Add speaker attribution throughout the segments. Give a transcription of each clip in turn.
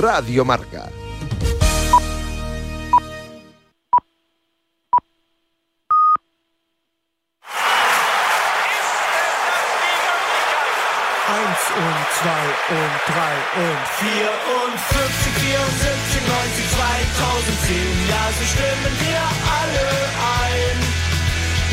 Speaker 1: Radio Marca.
Speaker 2: Eins und zwei und drei und vier und 50, 74, 90, 2010. Ja, so stimmen wir alle ein.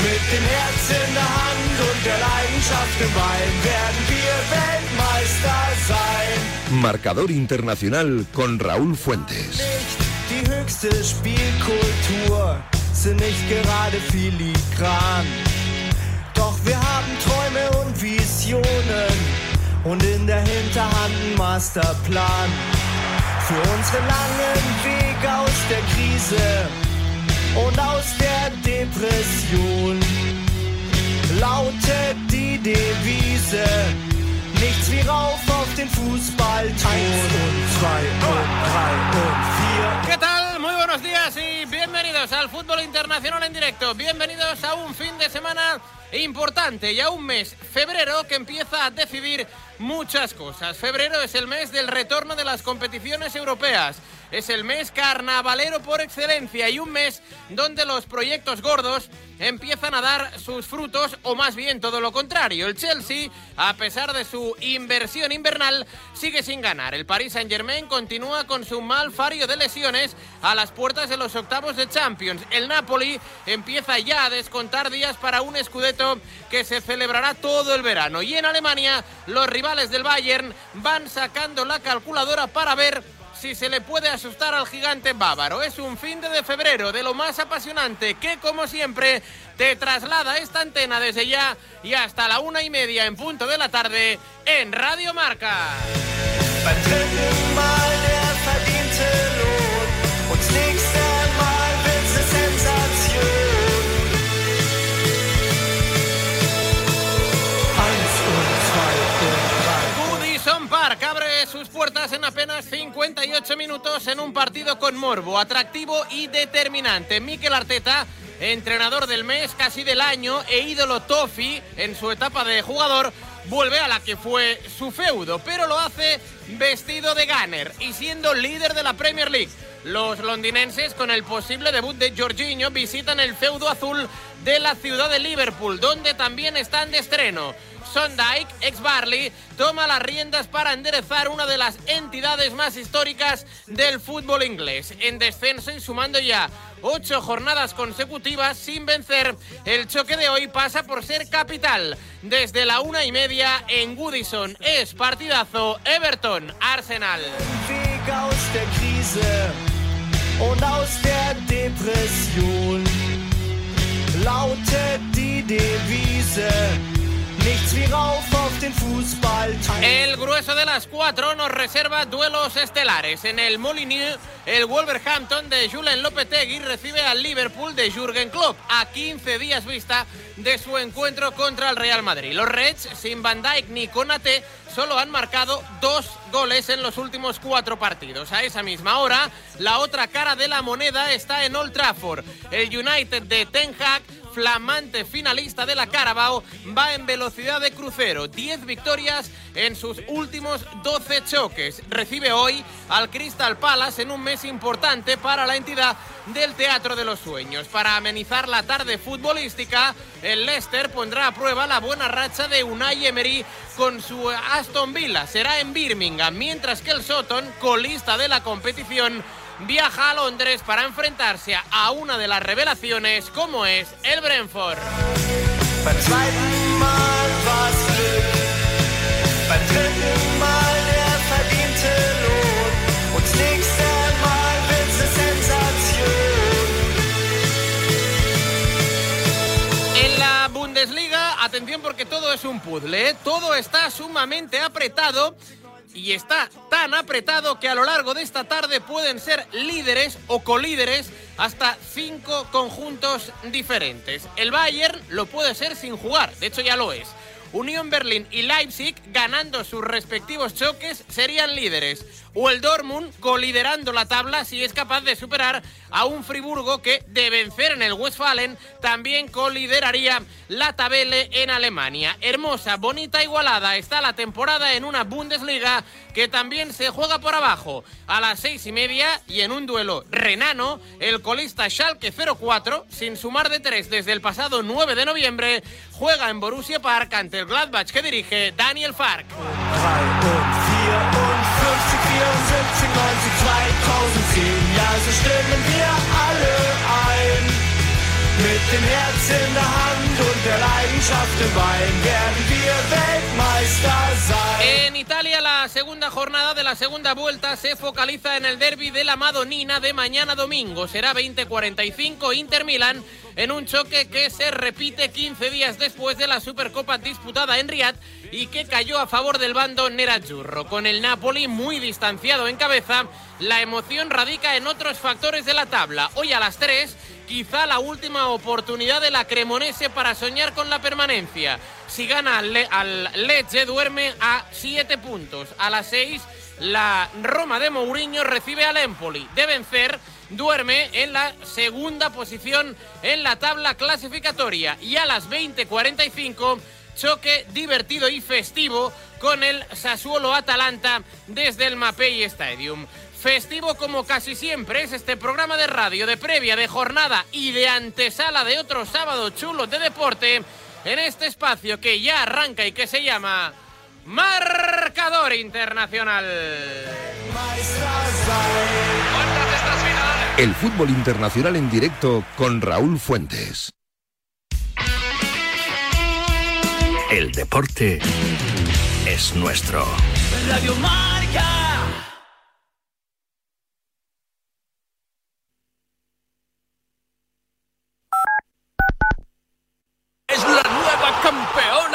Speaker 2: Mit dem Herz in der Hand und der Leidenschaft im Bein werden wir Weltmeister sein.
Speaker 1: Marcador Internacional con Raúl Fuentes.
Speaker 2: Die höchste Spielkultur, sind nicht gerade filigran. Doch wir haben Träume und Visionen und in der Hinterhand einen Masterplan. Für unseren langen Weg aus der Krise und aus der Depression lautet die Devise. Nichts wie rauf auf den Fußballton. Eins und zwei und drei und vier.
Speaker 3: ¿Qué tal? Muy buenos días y bienvenidos al fútbol internacional en directo. Bienvenidos a un fin de semana importante y a un mes, febrero, que empieza a decidir muchas cosas. Febrero es el mes del retorno de las competiciones europeas. Es el mes carnavalero por excelencia y un mes donde los proyectos gordos empiezan a dar sus frutos o más bien todo lo contrario. El Chelsea, a pesar de su inversión invernal, sigue sin ganar. El Paris Saint-Germain continúa con su mal fario de lesiones a las puertas de los octavos de Champions. El Napoli empieza ya a descontar días para un escudeto que se celebrará todo el verano. Y en Alemania, los rivales del Bayern van sacando la calculadora para ver si se le puede asustar al gigante bávaro. Es un fin de febrero de lo más apasionante que, como siempre, te traslada esta antena desde ya y hasta la una y media en punto de la tarde en Radio Marca. Sus puertas en apenas 58 minutos en un partido con morbo, atractivo y determinante. Mikel Arteta, entrenador del mes, casi del año, e ídolo Toffee en su etapa de jugador, vuelve a la que fue su feudo, pero lo hace vestido de gunner y siendo líder de la Premier League. Los londinenses, con el posible debut de Jorginho, visitan el feudo azul de la ciudad de Liverpool, donde también están de estreno. Sondike, ex Barley, toma las riendas para enderezar una de las entidades más históricas del fútbol inglés. En descenso y sumando ya ocho jornadas consecutivas sin vencer, el choque de hoy pasa por ser capital. Desde la una y media en Goodison es partidazo
Speaker 2: der Depression lautet die Devise.
Speaker 3: El grueso de las cuatro nos reserva duelos estelares. En el Molineux, el Wolverhampton de Julen Lopetegui recibe al Liverpool de Jürgen Klopp a 15 días vista de su encuentro contra el Real Madrid. Los Reds, sin Van Dijk ni Konate, solo han marcado dos goles en los últimos cuatro partidos. A esa misma hora, la otra cara de la moneda está en Old Trafford. El United de Ten Hag flamante finalista de la Carabao, va en velocidad de crucero. 10 victorias en sus últimos 12 choques. Recibe hoy al Crystal Palace en un mes importante para la entidad del Teatro de los Sueños. Para amenizar la tarde futbolística, el Leicester pondrá a prueba la buena racha de Unai Emery con su Aston Villa. Será en Birmingham, mientras que el Soton, colista de la competición, viaja a Londres para enfrentarse a una de las revelaciones como es el Brentford. En la Bundesliga, atención porque todo es un puzzle, ¿eh? todo está sumamente apretado y está tan apretado que a lo largo de esta tarde pueden ser líderes o colíderes hasta cinco conjuntos diferentes. El Bayern lo puede ser sin jugar, de hecho ya lo es. Unión Berlín y Leipzig, ganando sus respectivos choques, serían líderes. O el Dortmund coliderando la tabla si es capaz de superar a un Friburgo que de vencer en el Westfalen también colideraría la tabele en Alemania. Hermosa, bonita, igualada está la temporada en una Bundesliga que también se juega por abajo a las seis y media y en un duelo renano el colista Schalke 04 sin sumar de tres desde el pasado 9 de noviembre juega en Borussia Park ante el Gladbach que dirige Daniel Fark.
Speaker 2: Mit dem Herz in der Hand und der Leidenschaft im Bein werden wir Weltmeister sein.
Speaker 3: En Italia la segunda jornada de la segunda vuelta se focaliza en el derby de la Madonina de mañana domingo. Será 20:45 Inter Milan en un choque que se repite 15 días después de la Supercopa disputada en Riyadh y que cayó a favor del bando Nerazzurro. Con el Napoli muy distanciado en cabeza, la emoción radica en otros factores de la tabla. Hoy a las 3 quizá la última oportunidad de la Cremonese para soñar con la permanencia. Si gana al, Le al Lecce duerme a 7 puntos. A las 6 la Roma de Mourinho recibe al Empoli. De vencer duerme en la segunda posición en la tabla clasificatoria y a las 20:45 choque divertido y festivo con el Sassuolo Atalanta desde el Mapei Stadium. Festivo como casi siempre es este programa de radio de previa, de jornada y de antesala de otro sábado chulo de deporte en este espacio que ya arranca y que se llama Marcador Internacional.
Speaker 1: El fútbol internacional en directo con Raúl Fuentes.
Speaker 4: El deporte es nuestro.
Speaker 2: Radio Marca.
Speaker 5: ¡Es la nueva campeona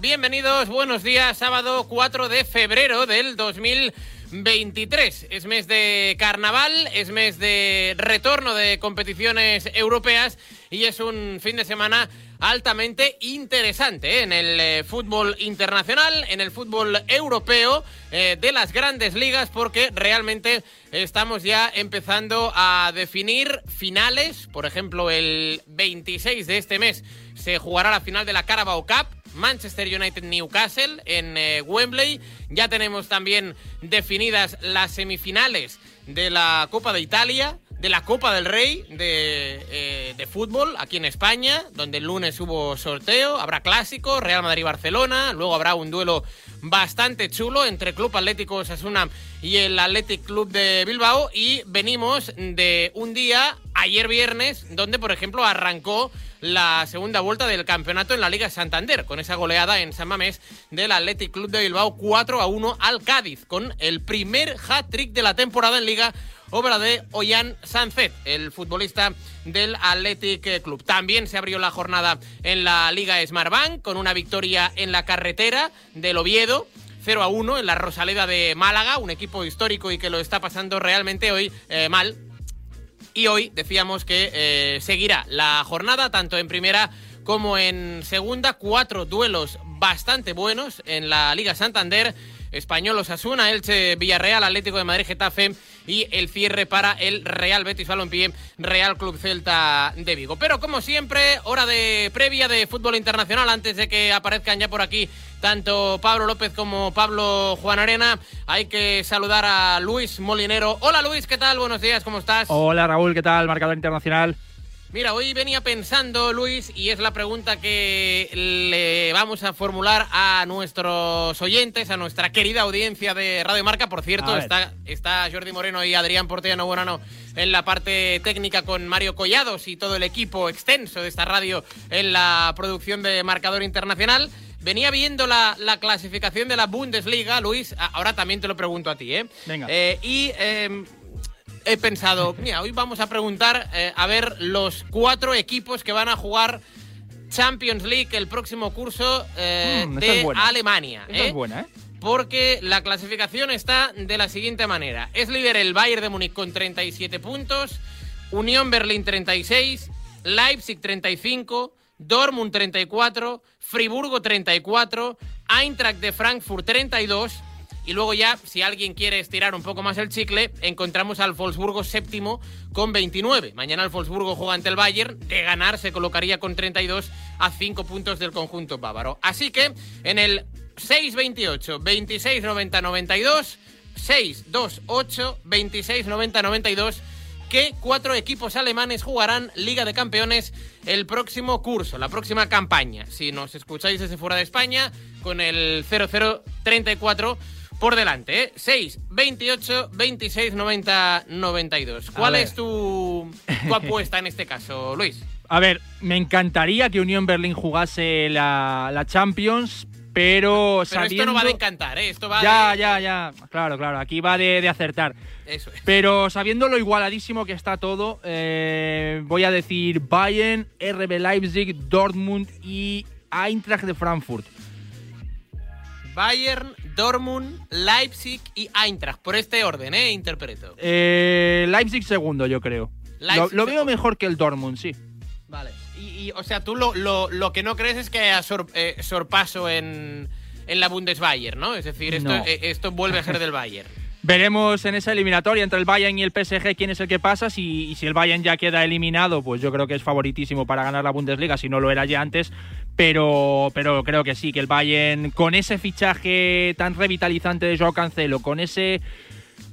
Speaker 3: Bienvenidos, buenos días. Sábado 4 de febrero del 2023. Es mes de carnaval, es mes de retorno de competiciones europeas y es un fin de semana altamente interesante ¿eh? en el eh, fútbol internacional, en el fútbol europeo eh, de las grandes ligas, porque realmente estamos ya empezando a definir finales. Por ejemplo, el 26 de este mes se jugará la final de la Carabao Cup. Manchester United Newcastle en eh, Wembley. Ya tenemos también definidas las semifinales de la Copa de Italia, de la Copa del Rey de, eh, de, fútbol aquí en España, donde el lunes hubo sorteo, habrá clásico, Real Madrid-Barcelona, luego habrá un duelo bastante chulo entre Club Atlético Osasuna y el Athletic Club de Bilbao y venimos de un día, ayer viernes, donde por ejemplo arrancó la segunda vuelta del campeonato en la Liga Santander, con esa goleada en San Mamés del Athletic Club de Bilbao 4 a 1 al Cádiz, con el primer hat-trick de la temporada en Liga, obra de Ollán Sanzet, el futbolista del Athletic Club. También se abrió la jornada en la Liga Smartbank con una victoria en la carretera del Oviedo. 0 a 1 en la Rosaleda de Málaga, un equipo histórico y que lo está pasando realmente hoy eh, mal y hoy decíamos que eh, seguirá la jornada tanto en primera como en segunda. Cuatro duelos bastante buenos en la Liga Santander. Español Osasuna, Elche Villarreal, Atlético de Madrid Getafe y el cierre para el Real Betis Balompié, Real Club Celta de Vigo. Pero como siempre, hora de previa de fútbol internacional antes de que aparezcan ya por aquí tanto Pablo López como Pablo Juan Arena. Hay que saludar a Luis Molinero. Hola Luis, ¿qué tal? Buenos días, ¿cómo estás?
Speaker 6: Hola Raúl, ¿qué tal? Marcador internacional.
Speaker 3: Mira, hoy venía pensando, Luis, y es la pregunta que le vamos a formular a nuestros oyentes, a nuestra querida audiencia de Radio Marca. Por cierto, está, está Jordi Moreno y Adrián Portellano Buenano en la parte técnica con Mario Collados y todo el equipo extenso de esta radio en la producción de Marcador Internacional. Venía viendo la, clasificación de la Bundesliga, Luis. Ahora también te lo pregunto a ti, ¿eh?
Speaker 6: Venga.
Speaker 3: Eh, y em, he pensado, mira, hoy vamos a preguntar eh, a ver los cuatro equipos que van a jugar Champions League el próximo curso eh,
Speaker 6: Mm,
Speaker 3: de
Speaker 6: es.
Speaker 3: Alemania.
Speaker 6: Es buena, ¿eh?
Speaker 3: Porque la clasificación está de la siguiente manera. Es líder el Bayern de Múnich con 37 puntos, Unión Berlín 36, Leipzig 35, Dortmund 34, Friburgo 34, Eintracht de Frankfurt 32 y luego ya, si alguien quiere estirar un poco más el chicle, encontramos al Wolfsburgo séptimo con 29. Mañana el Wolfsburgo juega ante el Bayern. De ganar se colocaría con 32 a 5 puntos del conjunto bávaro. Así que en el 6-28, 26-90-92, 6-2-8, 26-90-92, que cuatro equipos alemanes jugarán Liga de Campeones el próximo curso, la próxima campaña. Si nos escucháis desde fuera de España, con el 0034 por delante, ¿eh? 6, 28, 26, 90, 92. ¿Cuál es tu, tu apuesta en este caso, Luis?
Speaker 6: A ver, me encantaría que Unión Berlín jugase la, la Champions, pero,
Speaker 3: Pero
Speaker 6: sabiendo...
Speaker 3: esto no va de encantar, ¿eh? Esto va
Speaker 6: ya,
Speaker 3: de...
Speaker 6: ya, ya. Claro, claro. Aquí va de, de acertar.
Speaker 3: Eso es.
Speaker 6: Pero sabiendo lo igualadísimo que está todo, eh, voy a decir Bayern, RB Leipzig, Dortmund y Eintracht de Frankfurt.
Speaker 3: Bayern, Dortmund, Leipzig y Eintracht. Por este orden, ¿eh? Interpreto.
Speaker 6: Eh, Leipzig segundo, yo creo. Lo,
Speaker 3: Leipzig
Speaker 6: lo veo
Speaker 3: segundo.
Speaker 6: mejor que el Dortmund, sí.
Speaker 3: Vale. Y, y, o sea, tú lo, lo, lo que no crees es que haya sor- eh, sorpaso en, en la Bundesbayern, ¿no? Es decir, esto,
Speaker 6: No.
Speaker 3: eh, esto vuelve a ser del Bayern.
Speaker 6: Veremos en esa eliminatoria entre el Bayern y el PSG quién es el que pasa. Si, y si el Bayern ya queda eliminado, pues yo creo que es favoritísimo para ganar la Bundesliga, si no lo era ya antes. Pero, pero creo que sí, que el Bayern, con ese fichaje tan revitalizante de Joao Cancelo, con ese.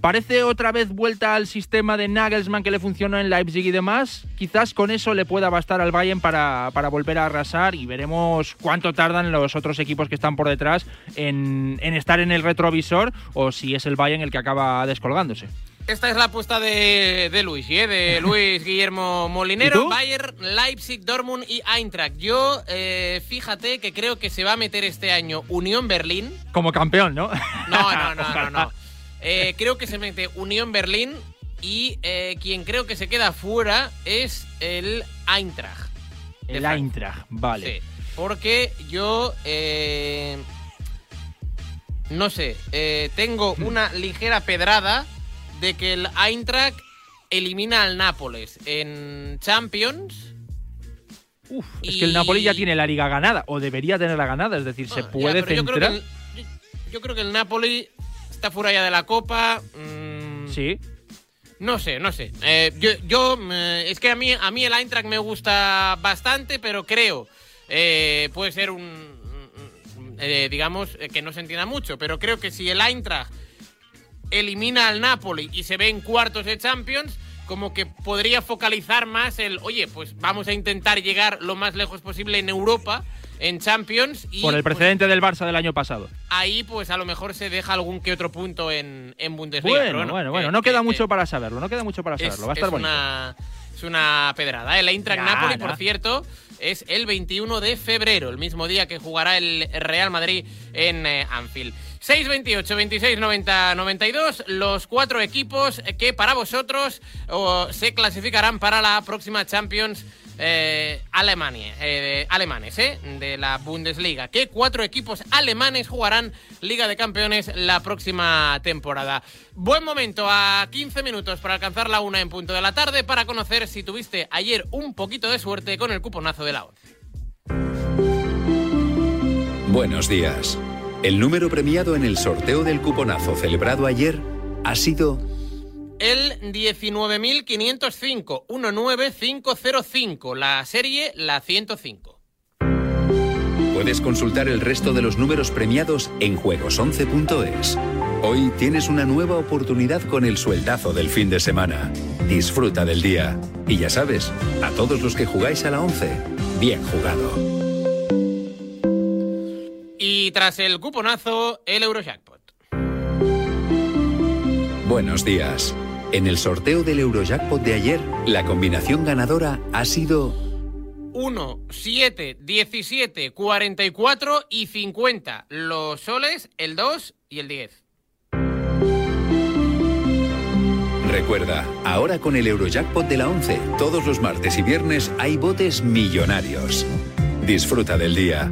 Speaker 6: Parece otra vez vuelta al sistema de Nagelsmann que le funcionó en Leipzig y demás. Quizás con eso le pueda bastar al Bayern para, para volver a arrasar y veremos cuánto tardan los otros equipos que están por detrás en, en estar en el retrovisor o si es el Bayern el que acaba descolgándose.
Speaker 3: Esta es la apuesta de, de Luis, ¿eh? de Luis Guillermo
Speaker 6: ¿Y
Speaker 3: Molinero? Bayern, Leipzig, Dortmund y Eintracht. Yo, eh, fíjate que creo que se va a meter este año Unión Berlín.
Speaker 6: Como campeón, ¿no?
Speaker 3: No, no, no, no, no. Eh, creo que se mete Unión Berlín y eh, quien creo que se queda fuera es el Eintracht.
Speaker 6: El. Eintracht, vale.
Speaker 3: Sí, porque yo eh, no sé, tengo una ligera pedrada de que el Eintracht elimina al Nápoles en Champions.
Speaker 6: Uf, es que el Napoli ya tiene la liga ganada, o debería tenerla ganada, es decir, se
Speaker 3: ya,
Speaker 6: puede
Speaker 3: pero yo creo, que
Speaker 6: centrar.
Speaker 3: el, yo creo que el Napoli está fuera ya de la Copa. mm,
Speaker 6: Sí,
Speaker 3: No sé, no sé. Eh, yo, yo, eh, es que a mí, a mí el Eintracht me gusta bastante, pero creo eh, puede ser un, eh, digamos, que no se entienda mucho, pero creo que si el Eintracht elimina al Napoli y se ve en cuartos de Champions, como que podría focalizar más el, oye, pues vamos a intentar llegar lo más lejos posible en Europa, en Champions. Y,
Speaker 6: Por el
Speaker 3: pues,
Speaker 6: precedente del Barça del año pasado.
Speaker 3: ahí pues a lo mejor se deja algún que otro punto en, en Bundesliga.
Speaker 6: Bueno,
Speaker 3: pero
Speaker 6: bueno, bueno,
Speaker 3: eh,
Speaker 6: no queda
Speaker 3: eh,
Speaker 6: mucho
Speaker 3: eh,
Speaker 6: para saberlo, no queda mucho para
Speaker 3: es,
Speaker 6: saberlo. Va a estar
Speaker 3: es
Speaker 6: bonito.
Speaker 3: una, es una pedrada. El Eintracht
Speaker 6: Ya,
Speaker 3: Napoli, por cierto, es el 21 de febrero, el mismo día que jugará el Real Madrid en eh, Anfield. 6, 28, 26, 90, 92, los cuatro equipos que para vosotros se clasificarán para la próxima Champions eh, Alemania, eh, alemanes, eh, de la Bundesliga. ¿Qué cuatro equipos alemanes jugarán Liga de Campeones la próxima temporada? Buen momento, a 15 minutos para alcanzar la una en punto de la tarde para conocer si tuviste ayer un poquito de suerte con el cuponazo de la ONCE.
Speaker 7: Buenos días. El número premiado en el sorteo del cuponazo celebrado ayer ha sido
Speaker 3: El 19.505, 19505, la serie la 105.
Speaker 7: Puedes consultar el resto de los números premiados en juegos11.es. Hoy tienes una nueva oportunidad con el sueldazo del fin de semana. Disfruta del día. Y ya sabes, a todos los que jugáis a la 11, bien jugado.
Speaker 3: Y tras el cuponazo, el Eurojackpot.
Speaker 7: Buenos días. En el sorteo del Eurojackpot de ayer, la combinación ganadora ha sido
Speaker 3: 1, 7, 17, 44 y 50. Los soles, el 2 y el 10.
Speaker 7: Recuerda, ahora con el Eurojackpot de la 11, todos los martes y viernes hay botes millonarios. Disfruta del día.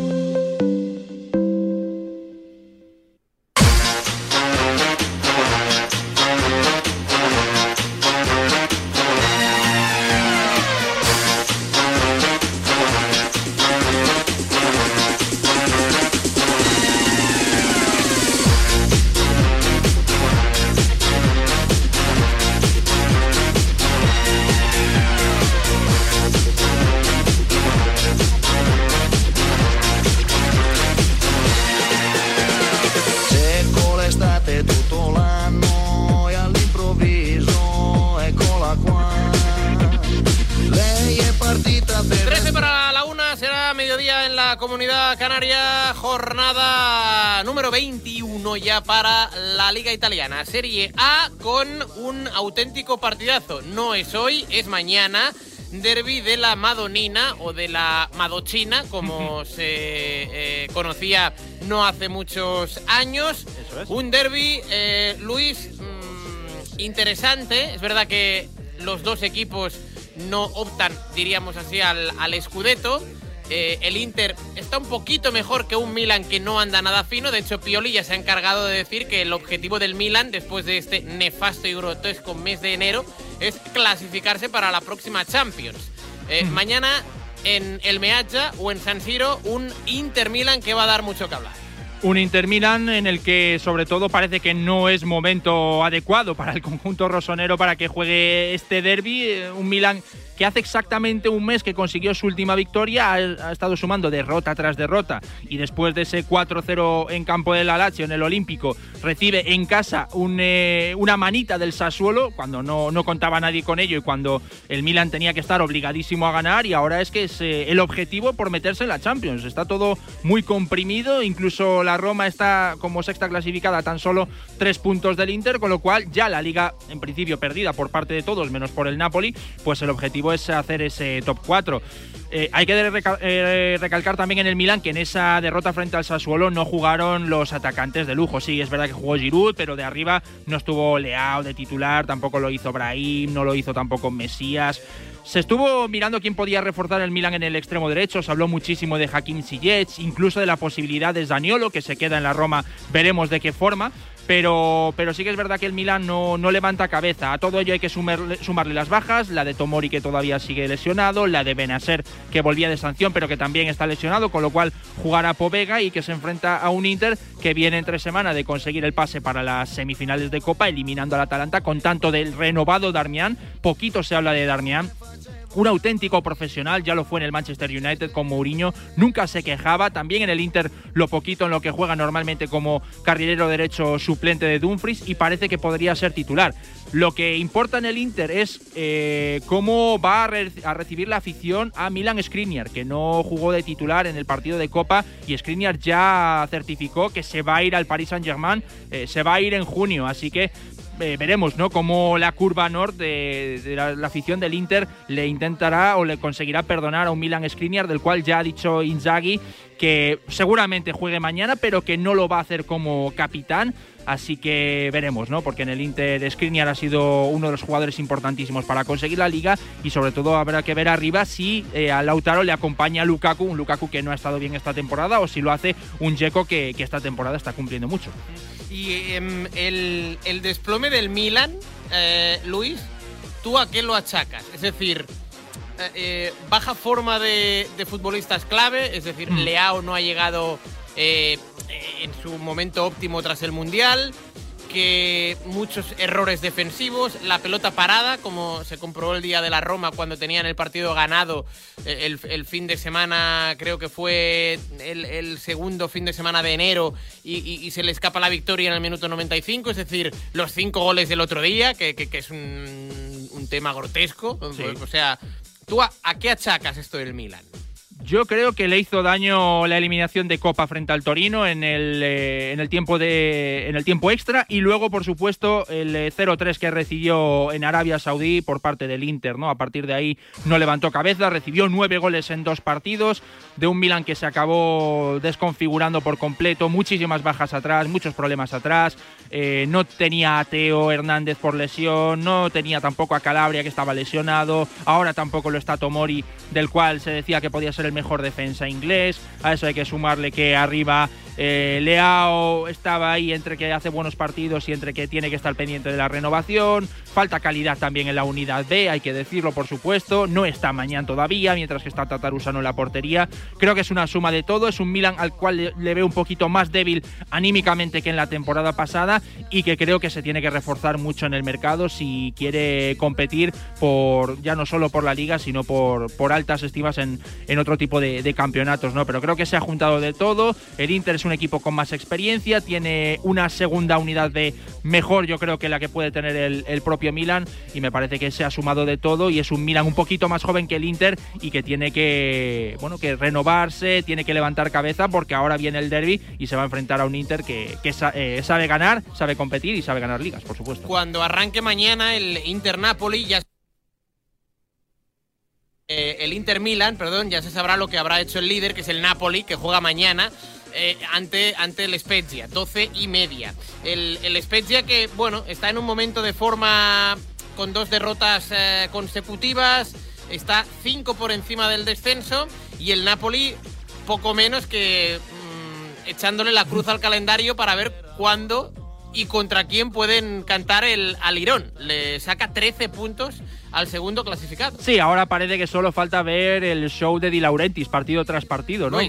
Speaker 3: Ya para la Liga Italiana, Serie A con un auténtico partidazo. No es hoy, es mañana. Derby de la Madonina o de la Madochina, como se eh, conocía no hace muchos años. Un derby, eh, Luis, mm, interesante. Es verdad que los dos equipos no optan, diríamos así, al, al. Eh, el Inter está un poquito mejor que un Milan que no anda nada fino. De hecho, Pioli ya se ha encargado de decir que el objetivo del Milan, después de este nefasto y grotesco mes de enero, es clasificarse para la próxima Champions. Eh, Mañana en el Meazza o en San Siro, un Inter Milan que va a dar mucho que hablar.
Speaker 6: Un Inter Milan en el que sobre todo parece que no es momento adecuado para el conjunto rosonero para que juegue este derby. Eh, Un Milan que hace exactamente un mes que consiguió su última victoria, ha, estado sumando derrota tras derrota y después de ese 4-0 en campo del Lazio en el Olímpico recibe en casa eh, una manita del Sassuolo cuando no, no contaba nadie con ello y cuando el Milan tenía que estar obligadísimo a ganar y ahora es que es eh, el objetivo por meterse en la Champions. Está todo muy comprimido, incluso la Roma está como sexta clasificada tan solo tres puntos del Inter, con lo cual ya la liga en principio perdida por parte de todos menos por el Napoli, pues el objetivo es hacer ese top 4. Eh, hay que eh, recalcar también en el Milan que en esa derrota frente al Sassuolo no jugaron los atacantes de lujo. Sí, es verdad que jugó Giroud, pero de arriba no estuvo Leao de titular, tampoco lo hizo Brahim, no lo hizo tampoco Mesías. Se estuvo mirando quién podía reforzar el Milan en el extremo derecho. Se habló muchísimo de Hakim Ziyech, incluso de la posibilidad de Zaniolo, que se queda en la Roma. Veremos de qué forma. Pero, pero sí que es verdad que el Milan no, no levanta cabeza. A todo ello hay que sumarle, sumarle las bajas, la de Tomori que todavía sigue lesionado, la de Benacer que volvía de sanción pero que también está lesionado, con lo cual jugará Povega y que se enfrenta a un Inter que viene entre semana de conseguir el pase para las semifinales de Copa, eliminando al Atalanta con tanto del renovado Darmian. Poquito se habla de Darmian un auténtico profesional, ya lo fue en el Manchester United con Mourinho, nunca se quejaba, también en el Inter lo poquito en lo que juega normalmente como carrilero derecho suplente de Dumfries y parece que podría ser titular. Lo que importa en el Inter es eh, cómo va a, recibir la afición a Milan Skriniar, que no jugó de titular en el partido de Copa y Skriniar ya certificó que se va a ir al Paris Saint-Germain, eh, se va a ir en junio, así que eh, veremos ¿no? cómo la curva norte de, la, afición del Inter le intentará o le conseguirá perdonar a un Milan Skriniar, del cual ya ha dicho Inzaghi que seguramente juegue mañana, pero que no lo va a hacer como capitán. Así que veremos, ¿no? Porque en el Inter Skriniar ha sido uno de los jugadores importantísimos para conseguir la liga y sobre todo habrá que ver arriba si eh, a Lautaro le acompaña Lukaku, un Lukaku que no ha estado bien esta temporada o si lo hace un Jeco que, esta temporada está cumpliendo mucho.
Speaker 3: Y em, el, desplome del Milan, eh, Luis, ¿tú a qué lo achacas? Es decir, eh, eh, baja forma de, futbolistas clave, es decir, mm. Leao no ha llegado en su momento óptimo tras el Mundial que muchos errores defensivos, la pelota parada, como se comprobó el día de la Roma cuando tenían el partido ganado eh, el, fin de semana, creo que fue el, segundo fin de semana de enero y, se le escapa la victoria en el minuto 95, es decir, los cinco goles del otro día, que, es un, tema grotesco. O sea, ¿tú a, a qué achacas esto del Milan?
Speaker 6: Yo creo que le hizo daño la eliminación de Copa frente al Torino en el, eh, en el, tiempo, de, en el tiempo extra y luego, por supuesto, el 0-3 eh, que recibió en Arabia Saudí por parte del Inter. ¿no? A partir de ahí no levantó cabeza, recibió nueve goles en dos partidos de un Milan que se acabó desconfigurando por completo, muchísimas bajas atrás, muchos problemas atrás. Eh, no tenía a Teo Hernández por lesión, no tenía tampoco a Calabria que estaba lesionado, ahora tampoco lo está Tomori, del cual se decía que podía ser el mejor defensa inglés. A eso hay que sumarle que arriba eh, Leao estaba ahí entre que hace buenos partidos y entre que tiene que estar pendiente de la renovación. Falta calidad también en la unidad B, hay que decirlo por supuesto. No está mañana todavía, mientras que está Tatarusano en la portería. Creo que es una suma de todo. Es un Milan al cual le, le veo un poquito más débil anímicamente que en la temporada pasada y que creo que se tiene que reforzar mucho en el mercado si quiere competir por ya no solo por la liga, sino por, altas estimas en, en otro tipo de, de campeonatos. ¿no? Pero creo que se ha juntado de todo. El Inter es un equipo con más experiencia, tiene una segunda unidad de mejor, yo creo que la que puede tener el, propio Milan, y me parece que se ha sumado de todo y es un Milan un poquito más joven que el Inter y que tiene que, bueno, que renovarse, tiene que levantar cabeza porque ahora viene el derby y se va a enfrentar a un Inter que, eh, sabe ganar, sabe competir y sabe ganar ligas, por supuesto.
Speaker 3: Cuando arranque mañana el Inter Napoli ya eh, el Inter Milan, perdón, ya se sabrá lo que habrá hecho el líder, que es el Napoli, que juega mañana. Eh, ante, ante el Spezia, 12 y media. El, el Spezia que, bueno, está en un momento de forma con dos derrotas eh, consecutivas, está 5 por encima del descenso y el Napoli poco menos que mm, echándole la cruz al calendario para ver cuándo y contra quién pueden cantar el alirón. Le saca 13 puntos al segundo clasificado.
Speaker 6: Sí, ahora parece que solo falta ver el show de Di Laurentiis partido tras partido, ¿no?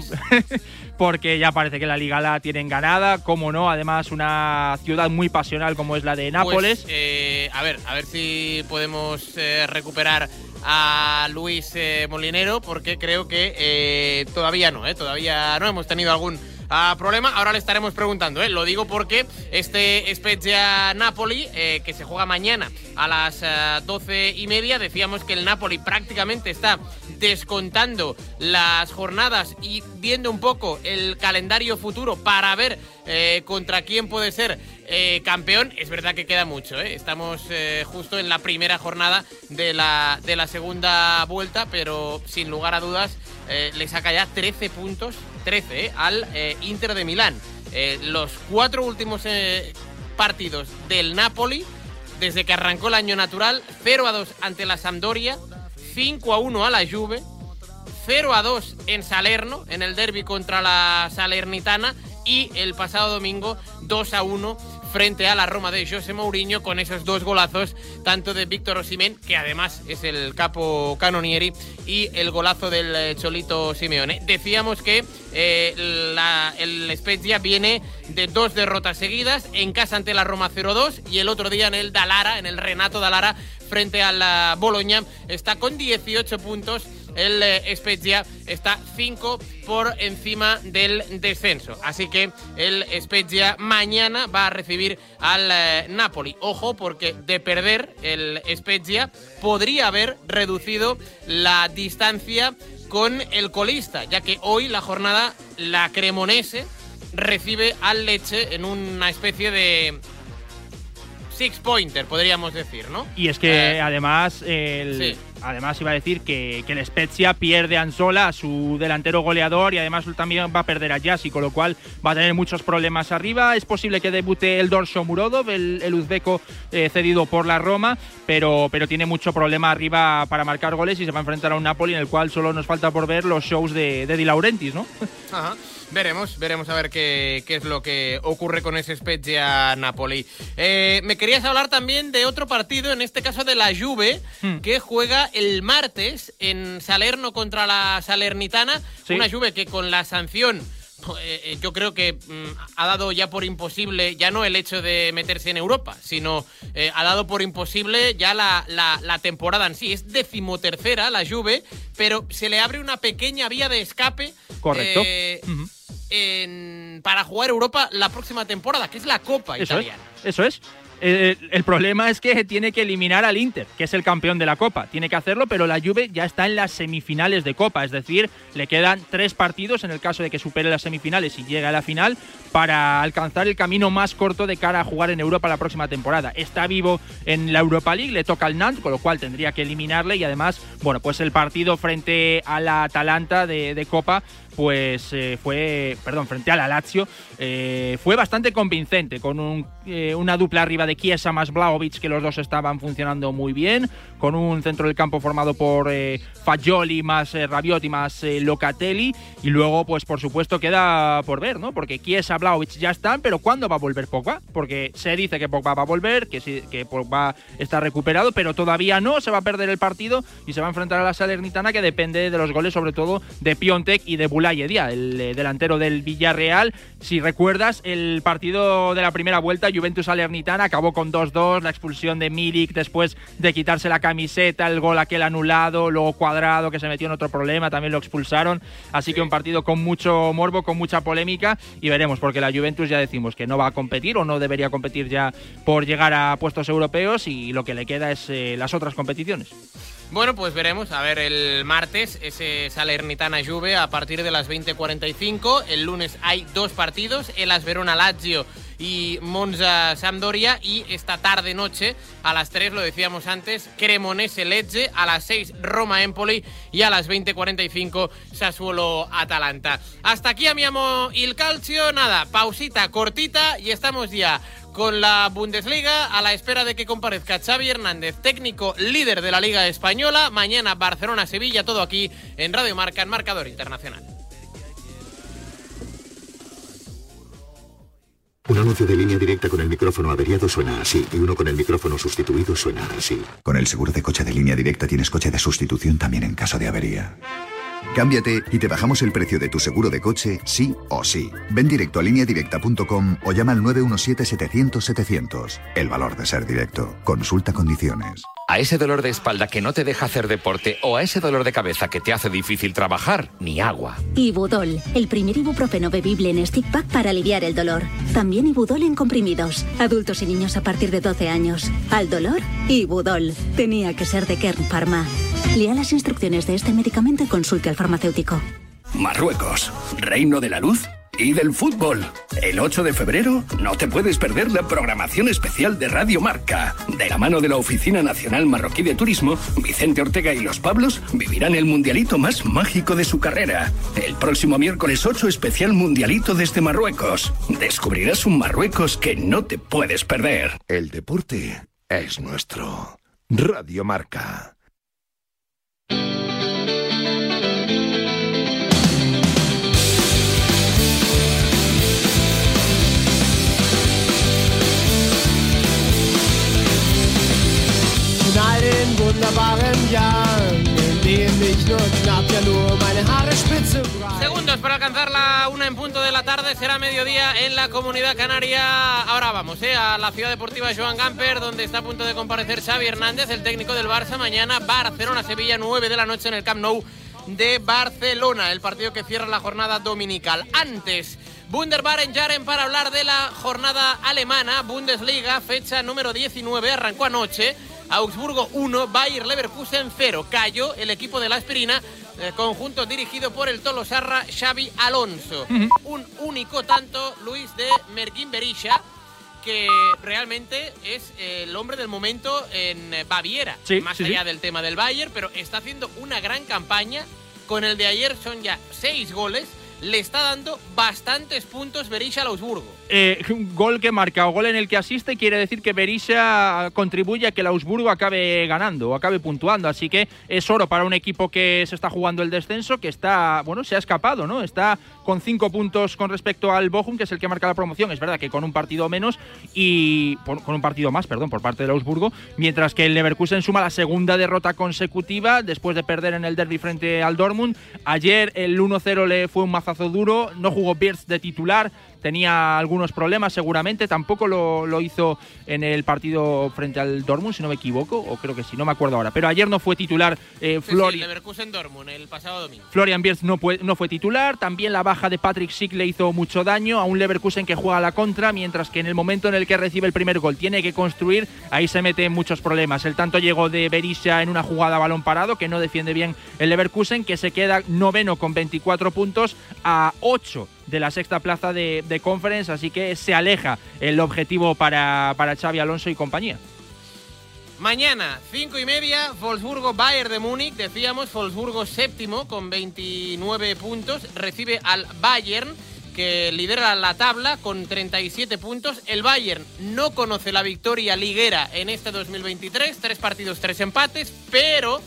Speaker 6: Porque ya parece que la liga la tienen ganada, como no, además una ciudad muy pasional como es la de Nápoles.
Speaker 3: Pues, eh, a ver, a ver si podemos eh, recuperar a Luis eh, Molinero, porque creo que todavía no, todavía no hemos tenido algún problema. Ahora le estaremos preguntando, ¿eh? lo digo porque este Spezia Napoli, eh, que se juega mañana a las eh, doce y media, decíamos que el Napoli prácticamente está descontando las jornadas y viendo un poco el calendario futuro para ver contra quién puede ser campeón. Es verdad que queda mucho, estamos justo en la primera jornada de la, de la segunda vuelta, pero sin lugar a dudas le saca ya 13 puntos 13 ¿eh? al eh, Inter de Milán. Eh, los cuatro últimos partidos del Napoli, desde que arrancó el año natural, 0 a 2 ante la Sampdoria, 5 a 1 a la Juve, 0 a 2 en Salerno, en el derby contra la Salernitana, y el pasado domingo 2 a 1 frente a la Roma de José Mourinho con esos dos golazos, tanto de Víctor Osimhen, que además es el capo canonieri, y el golazo del eh, Cholito Simeone. Decíamos que eh, el Spezia viene de dos derrotas seguidas, en casa ante la Roma 0-2 y el otro día en el Dalara, en el Renato Dalara, frente a la Boloña, está con 18 puntos. El eh, Spezia está 5 por encima del descenso. Así que el Spezia mañana va a recibir al eh, Napoli. Ojo, porque de perder el Spezia podría haber reducido la distancia con el colista, ya que hoy la jornada, la Cremonese recibe al Leche en una especie de six pointer, podríamos decir, ¿no?
Speaker 6: Y es que
Speaker 3: Eh,
Speaker 6: además, el,
Speaker 3: sí.
Speaker 6: Además iba a decir que, que el Spezia pierde a Anzola, su delantero goleador, y además también va a perder a Yassi, con lo cual va a tener muchos problemas arriba. Es posible que debute el Dorso Murodov, el, el uzbeco eh, cedido por la Roma, pero, pero tiene mucho problema arriba para marcar goles y se va a enfrentar a un Napoli en el cual solo nos falta por ver los shows de, de Di Laurentiis, ¿no?
Speaker 3: Ajá. Veremos, veremos a ver qué, qué es lo que ocurre con ese Spezia Napoli. Eh, me querías hablar también de otro partido, en este caso de la Juve,
Speaker 6: Hmm.
Speaker 3: que juega el martes en Salerno contra la Salernitana.
Speaker 6: Sí.
Speaker 3: Una Juve que con la sanción eh, eh, yo creo que mm, ha dado ya por imposible, ya no el hecho de meterse en Europa, sino eh, ha dado por imposible ya la, la- la temporada en sí. Es decimotercera la Juve, pero se le abre una pequeña vía de escape
Speaker 6: Correcto.
Speaker 3: eh, en- para jugar Europa la próxima temporada, que es la Copa
Speaker 6: Eso es.
Speaker 3: Italiana.
Speaker 6: Eso es. Eh, el problema es que tiene que eliminar al Inter, que es el campeón de la Copa. Tiene que hacerlo, pero la Juve ya está en las semifinales de Copa, es decir, le quedan tres partidos en el caso de que supere las semifinales y llegue a la final para alcanzar el camino más corto de cara a jugar en Europa la próxima temporada. Está vivo en la Europa League, le toca al Nantes, con lo cual tendría que eliminarle y además, bueno, pues el partido frente a la Atalanta de Copa pues eh, fue, perdón, frente a la Lazio, eh, fue bastante convincente, con un, eh, una dupla arriba de Chiesa más Blaovic, que los dos estaban funcionando muy bien, con un centro del campo formado por Fagioli más Rabiot y más Locatelli, y luego, pues por supuesto, queda por ver, ¿no? Porque Chiesa, Blaovic ya están, pero ¿cuándo va a volver Pogba? Porque se dice que Pogba va a volver, que, sí, que Pogba está recuperado, pero todavía no, se va a perder el partido y se va a enfrentar a la Salernitana, que depende de los goles, sobre todo de Piontek y de El eh, delantero del Villarreal. Si recuerdas, el partido de la primera vuelta, Juventus Salernitana, acabó con 2-2, la expulsión de Milik después de quitarse la camiseta, el gol aquel anulado, luego cuadrado que se metió en otro problema, también lo expulsaron. Así que un partido con mucho morbo, con mucha polémica y veremos, porque la Juventus ya decimos que no va a competir o no debería competir ya por llegar a puestos europeos y lo que le queda es eh, las otras competiciones.
Speaker 3: Bueno, pues veremos. A ver, el martes ese Salernitana Juve a partir de las 20.45. El lunes hay dos partidos, el As Verona Lazio y Monza Sampdoria. Y esta tarde noche, a las 3, lo decíamos antes, Cremonese Lecce, a las 6 Roma Empoli y a las 20.45 Sassuolo Atalanta. Hasta aquí amiamo il calcio. Nada, pausita cortita y estamos ya con la Bundesliga a la espera de que comparezca Xavi Hernández, técnico líder de la Liga Española. Mañana Barcelona-Sevilla, todo aquí en Radio Marca, en Marcador Internacional.
Speaker 8: Un anuncio de línea directa con el micrófono averiado suena así y uno con el micrófono sustituido suena así.
Speaker 9: Con el seguro de coche de línea directa tienes coche de sustitución también en caso de avería. Cámbiate y te bajamos el precio de tu seguro de coche, sí o sí. Ven directo a lineadirecta.com o llama al 917-700-700. El valor de ser directo. Consulta condiciones.
Speaker 1: A ese dolor de espalda que no te deja hacer deporte o a ese dolor de cabeza que te hace difícil trabajar, ni agua.
Speaker 10: Ibudol, el primer ibuprofeno bebible en stick pack para aliviar el dolor. También Ibudol en comprimidos. Adultos y niños a partir de 12 años. Al dolor, Ibudol. Tenía que ser de Kern Pharma. Lea las instrucciones de este medicamento y consulte al farmacéutico.
Speaker 4: Marruecos, reino de la luz y del fútbol. El 8 de febrero no te puedes perder la programación especial de Radio Marca. De la mano de la Oficina Nacional Marroquí de Turismo, Vicente Ortega y los Pablos vivirán el mundialito más mágico de su carrera. El próximo miércoles 8 especial mundialito desde Marruecos. Descubrirás un Marruecos que no te puedes perder.
Speaker 1: El deporte es nuestro. Radio Marca.
Speaker 11: in all den wunderbaren Jahren, in denen ich nur knapp ja nur meine Haare
Speaker 3: una en punto de la tarde, será mediodía en la comunidad canaria. Ahora vamos eh, a la ciudad deportiva Joan Gamper, donde está a punto de comparecer Xavi Hernández, el técnico del Barça. Mañana Barcelona-Sevilla, 9 de la noche en el Camp Nou de Barcelona, el partido que cierra la jornada dominical. Antes, Wunderbar en Jaren para hablar de la jornada alemana, Bundesliga, fecha número 19, arrancó anoche. Augsburgo 1, Bayer Leverkusen 0. Cayó el equipo de la aspirina, conjunto dirigido por el Tolosarra Xavi Alonso. Un único tanto, Luis de Merguín Berisha, que realmente es eh, el hombre del momento en eh, Baviera,
Speaker 6: Sí,
Speaker 3: más
Speaker 6: sí,
Speaker 3: allá
Speaker 6: sí.
Speaker 3: del tema del Bayern, pero está haciendo una gran campaña. Con el de ayer son ya seis goles. Le está dando bastantes puntos Berisha al Augsburgo.
Speaker 6: Eh, gol que marca o gol en el que asiste quiere decir que Berisha contribuye a que el Augsburgo acabe ganando o acabe puntuando. Así que es oro para un equipo que se está jugando el descenso, que está, bueno, se ha escapado, ¿no? Está con cinco puntos con respecto al Bochum, que es el que marca la promoción. Es verdad que con un partido menos y con un partido más, perdón, por parte del Augsburgo, mientras que el Leverkusen suma la segunda derrota consecutiva después de perder en el derby frente al Dortmund. Ayer el 1-0 le fue un mazazo duro, no jugó Birz de titular, tenía algunos problemas seguramente, tampoco lo, lo hizo en el partido frente al Dortmund, si no me equivoco, o creo que sí, no me acuerdo ahora. Pero ayer no fue titular eh,
Speaker 3: Sí, sí, Dortmund el pasado domingo.
Speaker 6: Florian Wirtz no, fue- no fue titular, también la baja de Patrick Schick le hizo mucho daño a un Leverkusen que juega a la contra, mientras que en el momento en el que recibe el primer gol tiene que construir, ahí se mete en muchos problemas. El tanto llegó de Berisha en una jugada a balón parado, que no defiende bien el Leverkusen, que se queda noveno con 24 puntos a 8 de la sexta plaza de, de Conference, así que se aleja el objetivo para, para Xavi Alonso y compañía.
Speaker 3: Mañana, 5 y media, Wolfsburgo Bayern de Múnich. Decíamos, Wolfsburgo séptimo con 29 puntos. Recibe al Bayern, que lidera la tabla con 37 puntos. El Bayern no conoce la victoria liguera en este 2023. Tres partidos, tres empates, pero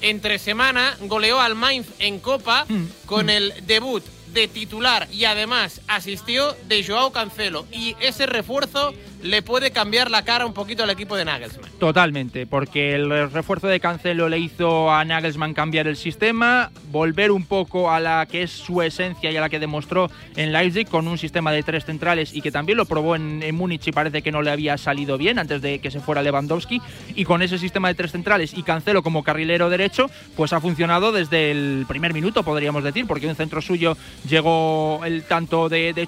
Speaker 3: entre semana goleó al Mainz en Copa con el debut de titular y además asistió de Joao Cancelo. Y ese refuerzo le puede cambiar la cara un poquito al equipo de Nagelsmann.
Speaker 6: Totalmente, porque el refuerzo de Cancelo le hizo a Nagelsmann cambiar el sistema, volver un poco a la que es su esencia y a la que demostró en Leipzig con un sistema de tres centrales y que también lo probó en, en Múnich y parece que no le había salido bien antes de que se fuera Lewandowski. Y con ese sistema de tres centrales y Cancelo como carrilero derecho, pues ha funcionado desde el primer minuto, podríamos decir, porque un centro suyo llegó el tanto de, de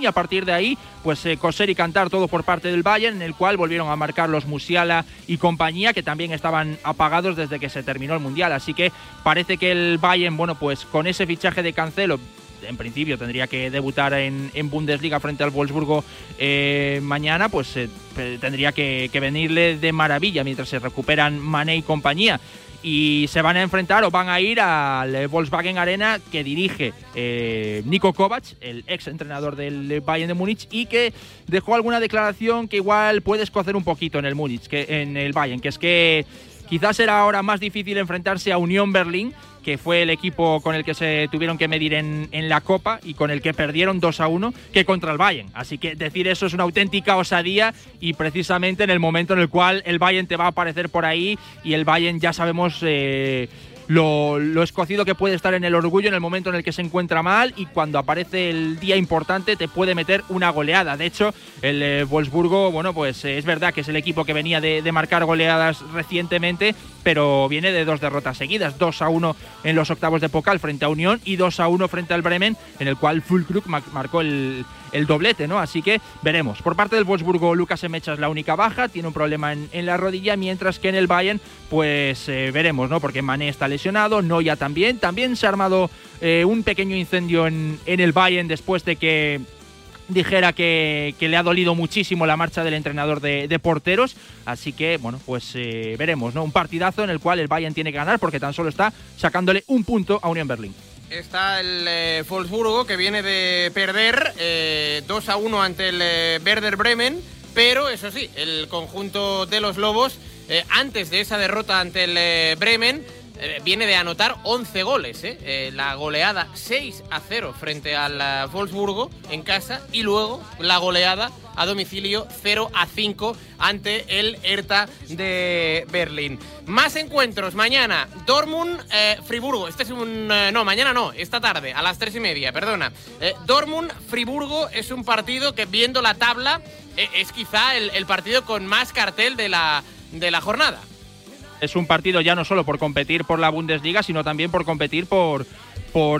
Speaker 6: y a partir de ahí, pues eh, coser y cantar todo por parte del Bayern, en el cual volvieron a marcar los Musiala y compañía, que también estaban apagados desde que se terminó el Mundial. Así que parece que el Bayern, bueno, pues con ese fichaje de Cancelo, en principio tendría que debutar en, en Bundesliga frente al Wolfsburgo eh, mañana, pues eh, tendría que, que venirle de maravilla mientras se recuperan Mané y compañía. Y se van a enfrentar o van a ir al Volkswagen Arena que dirige eh, Nico Kovac, el ex entrenador del Bayern de Múnich, y que dejó alguna declaración que igual puede escocer un poquito en el Múnich, que, en el Bayern, que es que quizás será ahora más difícil enfrentarse a Unión Berlín, que fue el equipo con el que se tuvieron que medir en, la Copa y con el que perdieron 2 a 1, que contra el Bayern. Así que decir eso es una auténtica osadía y precisamente en el momento en el cual el Bayern te va a aparecer por ahí y el Bayern ya sabemos... eh, lo, lo escocido que puede estar en el orgullo en el momento en el que se encuentra mal y cuando aparece el día importante te puede meter una goleada. De hecho, el eh, Wolfsburgo, bueno, pues eh, es verdad que es el equipo que venía de, marcar goleadas recientemente, pero viene de dos derrotas seguidas, 2 a 1 en los octavos de Pokal frente a Unión y 2 a 1 frente al Bremen, en el cual Fulkrug ma- marcó el, el doblete, ¿no? Así que veremos. Por parte del Wolfsburgo, Lucas Emecha es la única baja, tiene un problema en, la rodilla, mientras que en el Bayern, pues eh, veremos, ¿no? Porque Mané está lesionado, Noya también. También se ha armado eh, un pequeño incendio en, en el Bayern después de que dijera que, que le ha dolido muchísimo la marcha del entrenador de, de porteros. Así que, bueno, pues eh, veremos, ¿no? Un partidazo en el cual el Bayern tiene que ganar porque tan solo está sacándole un punto a Unión Berlín.
Speaker 3: Está el eh, Wolfsburgo que viene de perder eh, 2 a 1 ante el eh, Werder Bremen, pero eso sí, el conjunto de los Lobos, eh, antes de esa derrota ante el eh, Bremen, eh, viene de anotar 11 goles. ¿eh? Eh, la goleada 6 a 0 frente al Wolfsburgo en casa y luego la goleada a domicilio 0 a 5 ante el Hertha de Berlín. Más encuentros mañana. Dortmund, Friburgo. Este es un. no, mañana no, esta tarde, a las 3 y media, perdona. Eh, Dortmund, Friburgo es un partido que viendo la tabla es quizá el, el partido con más cartel de la, de la jornada.
Speaker 6: Es un partido ya no solo por competir por la Bundesliga, sino también por competir por,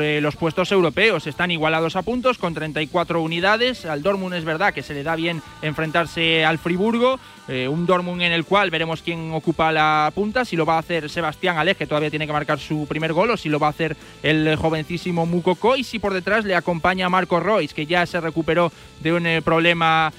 Speaker 6: eh, los puestos europeos. Están igualados a puntos con 34 unidades. Al Dortmund es verdad que se le da bien enfrentarse al Friburgo. eh, un Dortmund en el cual veremos quién ocupa la punta, si lo va a hacer Sebastián Alej, que todavía tiene que marcar su primer gol, o si lo va a hacer el jovencísimo Mukoko, y si por detrás le acompaña Marco Royce, que ya se recuperó de un eh, problema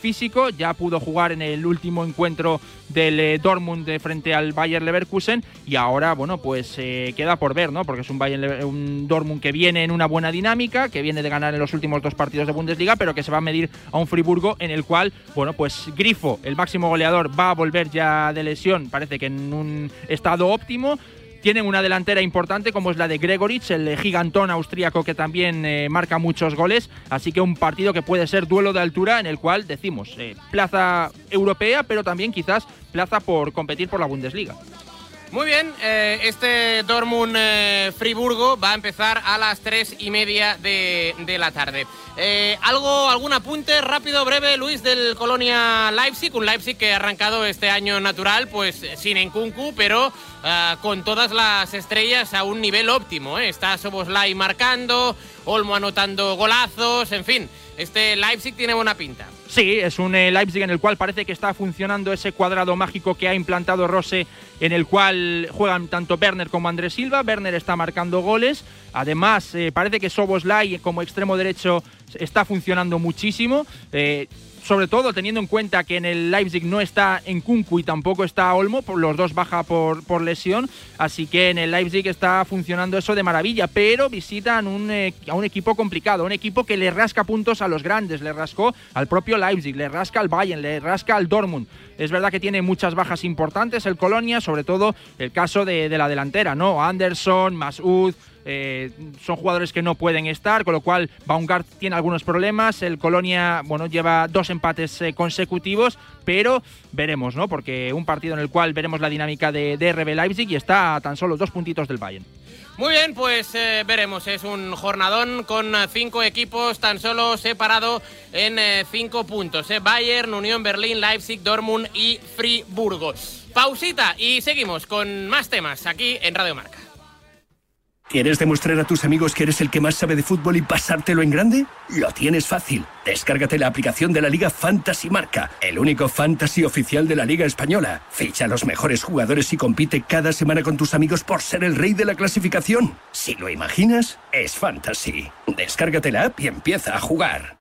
Speaker 6: físico, ya pudo jugar en el último encuentro del eh, Dortmund de frente al Bayer Leverkusen y ahora, bueno, pues eh, queda por ver, ¿no? Porque es un, Bayern un Dortmund que viene en una buena dinámica, que viene de ganar en los últimos dos partidos de Bundesliga, pero que se va a medir a un Friburgo en el cual, bueno, pues Grifo, el máximo goleador, va a volver ya de lesión, parece que en un estado óptimo. Tienen una delantera importante como es la de Gregoritz, el gigantón austríaco que también eh, marca muchos goles. Así que un partido que puede ser duelo de altura en el cual decimos eh, plaza europea, pero también quizás plaza por competir por la Bundesliga.
Speaker 3: Muy bien, eh, este Dortmund eh, Friburgo va a empezar a las tres y media de, de la tarde. Eh, ¿Algo, algún apunte rápido, breve, Luis, del Colonia Leipzig? Un Leipzig que ha arrancado este año natural, pues sin Enkunku, pero con todas las estrellas a un nivel óptimo. Está Soboslai marcando, Olmo anotando golazos, en fin. Este Leipzig tiene buena pinta.
Speaker 6: Sí, es un eh, Leipzig en el cual parece que está funcionando ese cuadrado mágico que ha implantado Rose, en el cual juegan tanto Werner como Andrés Silva. Werner está marcando goles. Además, eh, parece que Soboslai como extremo derecho está funcionando muchísimo. Eh, sobre todo teniendo en cuenta que en el Leipzig no está en Kunku y tampoco está Olmo, los dos baja por, por lesión, así que en el Leipzig está funcionando eso de maravilla, pero visitan eh, a un equipo complicado, un equipo que le rasca puntos a los grandes, le rascó al propio Leipzig, le rasca al Bayern, le rasca al Dortmund. Es verdad que tiene muchas bajas importantes el Colonia, sobre todo el caso de, de la delantera, ¿no? Anderson, Masud, eh, son jugadores que no pueden estar, con lo cual Baumgart tiene algunos problemas. El Colonia, bueno, lleva dos empates eh, consecutivos, pero veremos, ¿no? Porque un partido en el cual veremos la dinámica de, de RB Leipzig y está a tan solo dos puntitos del Bayern.
Speaker 3: Muy bien, pues eh, veremos. Es un jornadón con cinco equipos tan solo separado en cinco puntos. eh. Bayern, Unión Berlín, Leipzig, Dortmund y Friburgo. Pausita y seguimos con más temas aquí en Radio Marca.
Speaker 4: ¿Quieres demostrar a tus amigos que eres el que más sabe de fútbol y pasártelo en grande? Lo tienes fácil. Descárgate la aplicación de la Liga Fantasy Marca, el único fantasy oficial de la Liga Española. Ficha a los mejores jugadores y compite cada semana con tus amigos por ser el rey de la clasificación. Si lo imaginas, es fantasy. Descárgate la app y empieza a jugar.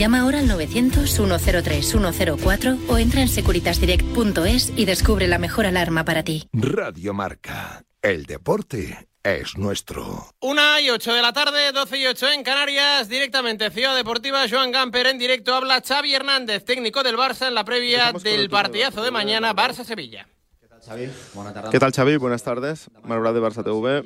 Speaker 12: Llama ahora al 900-103-104 o entra en securitasdirect.es y descubre la mejor alarma para ti.
Speaker 13: Radio Marca. El deporte es nuestro.
Speaker 3: Una y ocho de la tarde, 12 y 8 en Canarias, directamente Ciudad Deportiva, Joan Gamper en directo, habla Xavi Hernández, técnico del Barça en la previa del partidazo de mañana, Barça-Sevilla.
Speaker 14: ¿Qué tal, Xavi? Buenas tardes. Manuel de Barça TV.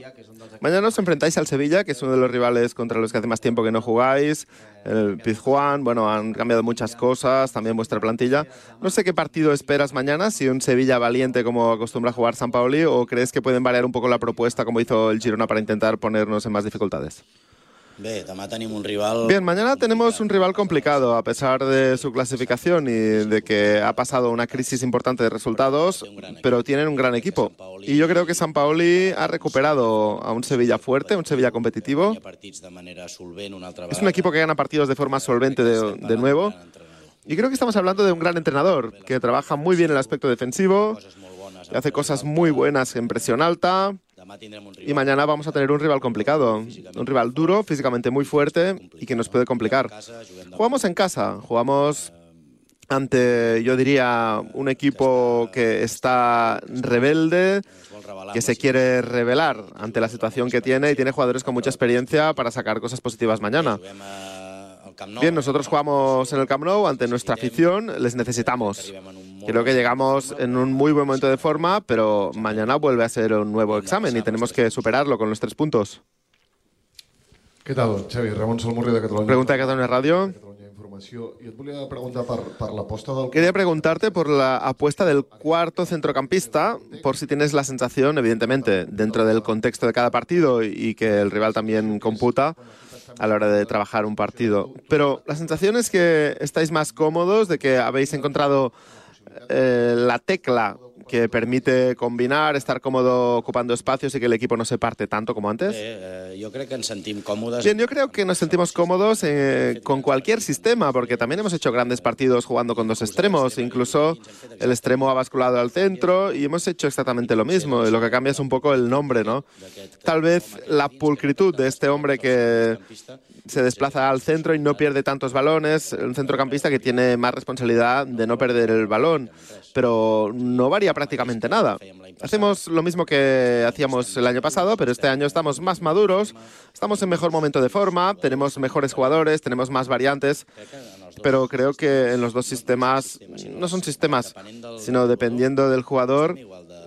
Speaker 14: Mañana os enfrentáis al Sevilla, que es uno de los rivales contra los que hace más tiempo que no jugáis. El Pizjuán, bueno, han cambiado muchas cosas, también vuestra plantilla. No sé qué partido esperas mañana, si un Sevilla valiente como acostumbra a jugar San Paoli, o crees que pueden variar un poco la propuesta como hizo el Girona para intentar ponernos en más dificultades. Bien, mañana tenemos un rival complicado, a pesar de su clasificación y de que ha pasado una crisis importante de resultados, pero tienen un gran equipo. Y yo creo que San Paoli ha recuperado a un Sevilla fuerte, un Sevilla competitivo. Es un equipo que gana partidos de forma solvente de, de nuevo. Y creo que estamos hablando de un gran entrenador, que trabaja muy bien el aspecto defensivo, que hace cosas muy buenas en presión alta, y mañana vamos a tener un rival complicado, un rival duro, físicamente muy fuerte y que nos puede complicar. Jugamos en casa, jugamos ante, yo diría, un equipo que está rebelde, que se quiere revelar ante la situación que tiene y tiene jugadores con mucha experiencia para sacar cosas positivas mañana. Bien, nosotros jugamos en el Camp Nou ante nuestra afición, les necesitamos. Creo que llegamos en un muy buen momento de forma, pero mañana vuelve a ser un nuevo examen y tenemos que superarlo con los tres puntos.
Speaker 15: ¿Qué tal, Xavi? Ramon Salmurri de Cataluña.
Speaker 14: Pregunta de Cataluña Radio. Quería preguntarte por la apuesta del cuarto centrocampista, por si tienes la sensación, evidentemente, dentro del contexto de cada partido y que el rival también computa a la hora de trabajar un partido. Pero la sensación es que estáis más cómodos, de que habéis encontrado eh, la tecla que permite combinar, estar cómodo ocupando espacios y que el equipo no se parte tanto como antes?
Speaker 16: Eh, yo creo que nos sentimos cómodos.
Speaker 14: Bien, yo creo que nos sentimos cómodos eh, con cualquier sistema, porque también hemos hecho grandes partidos jugando con dos extremos, incluso el extremo ha basculado al centro y hemos hecho exactamente lo mismo. Y lo que cambia es un poco el nombre, ¿no? Tal vez la pulcritud de este hombre que se desplaza al centro y no pierde tantos balones, un centrocampista que tiene más responsabilidad de no perder el balón, pero no varía prácticamente nada. Hacemos lo mismo que hacíamos el año pasado, pero este año estamos más maduros, estamos en mejor momento de forma, tenemos mejores jugadores, tenemos más variantes, pero creo que en los dos sistemas, no son sistemas, sino dependiendo del jugador,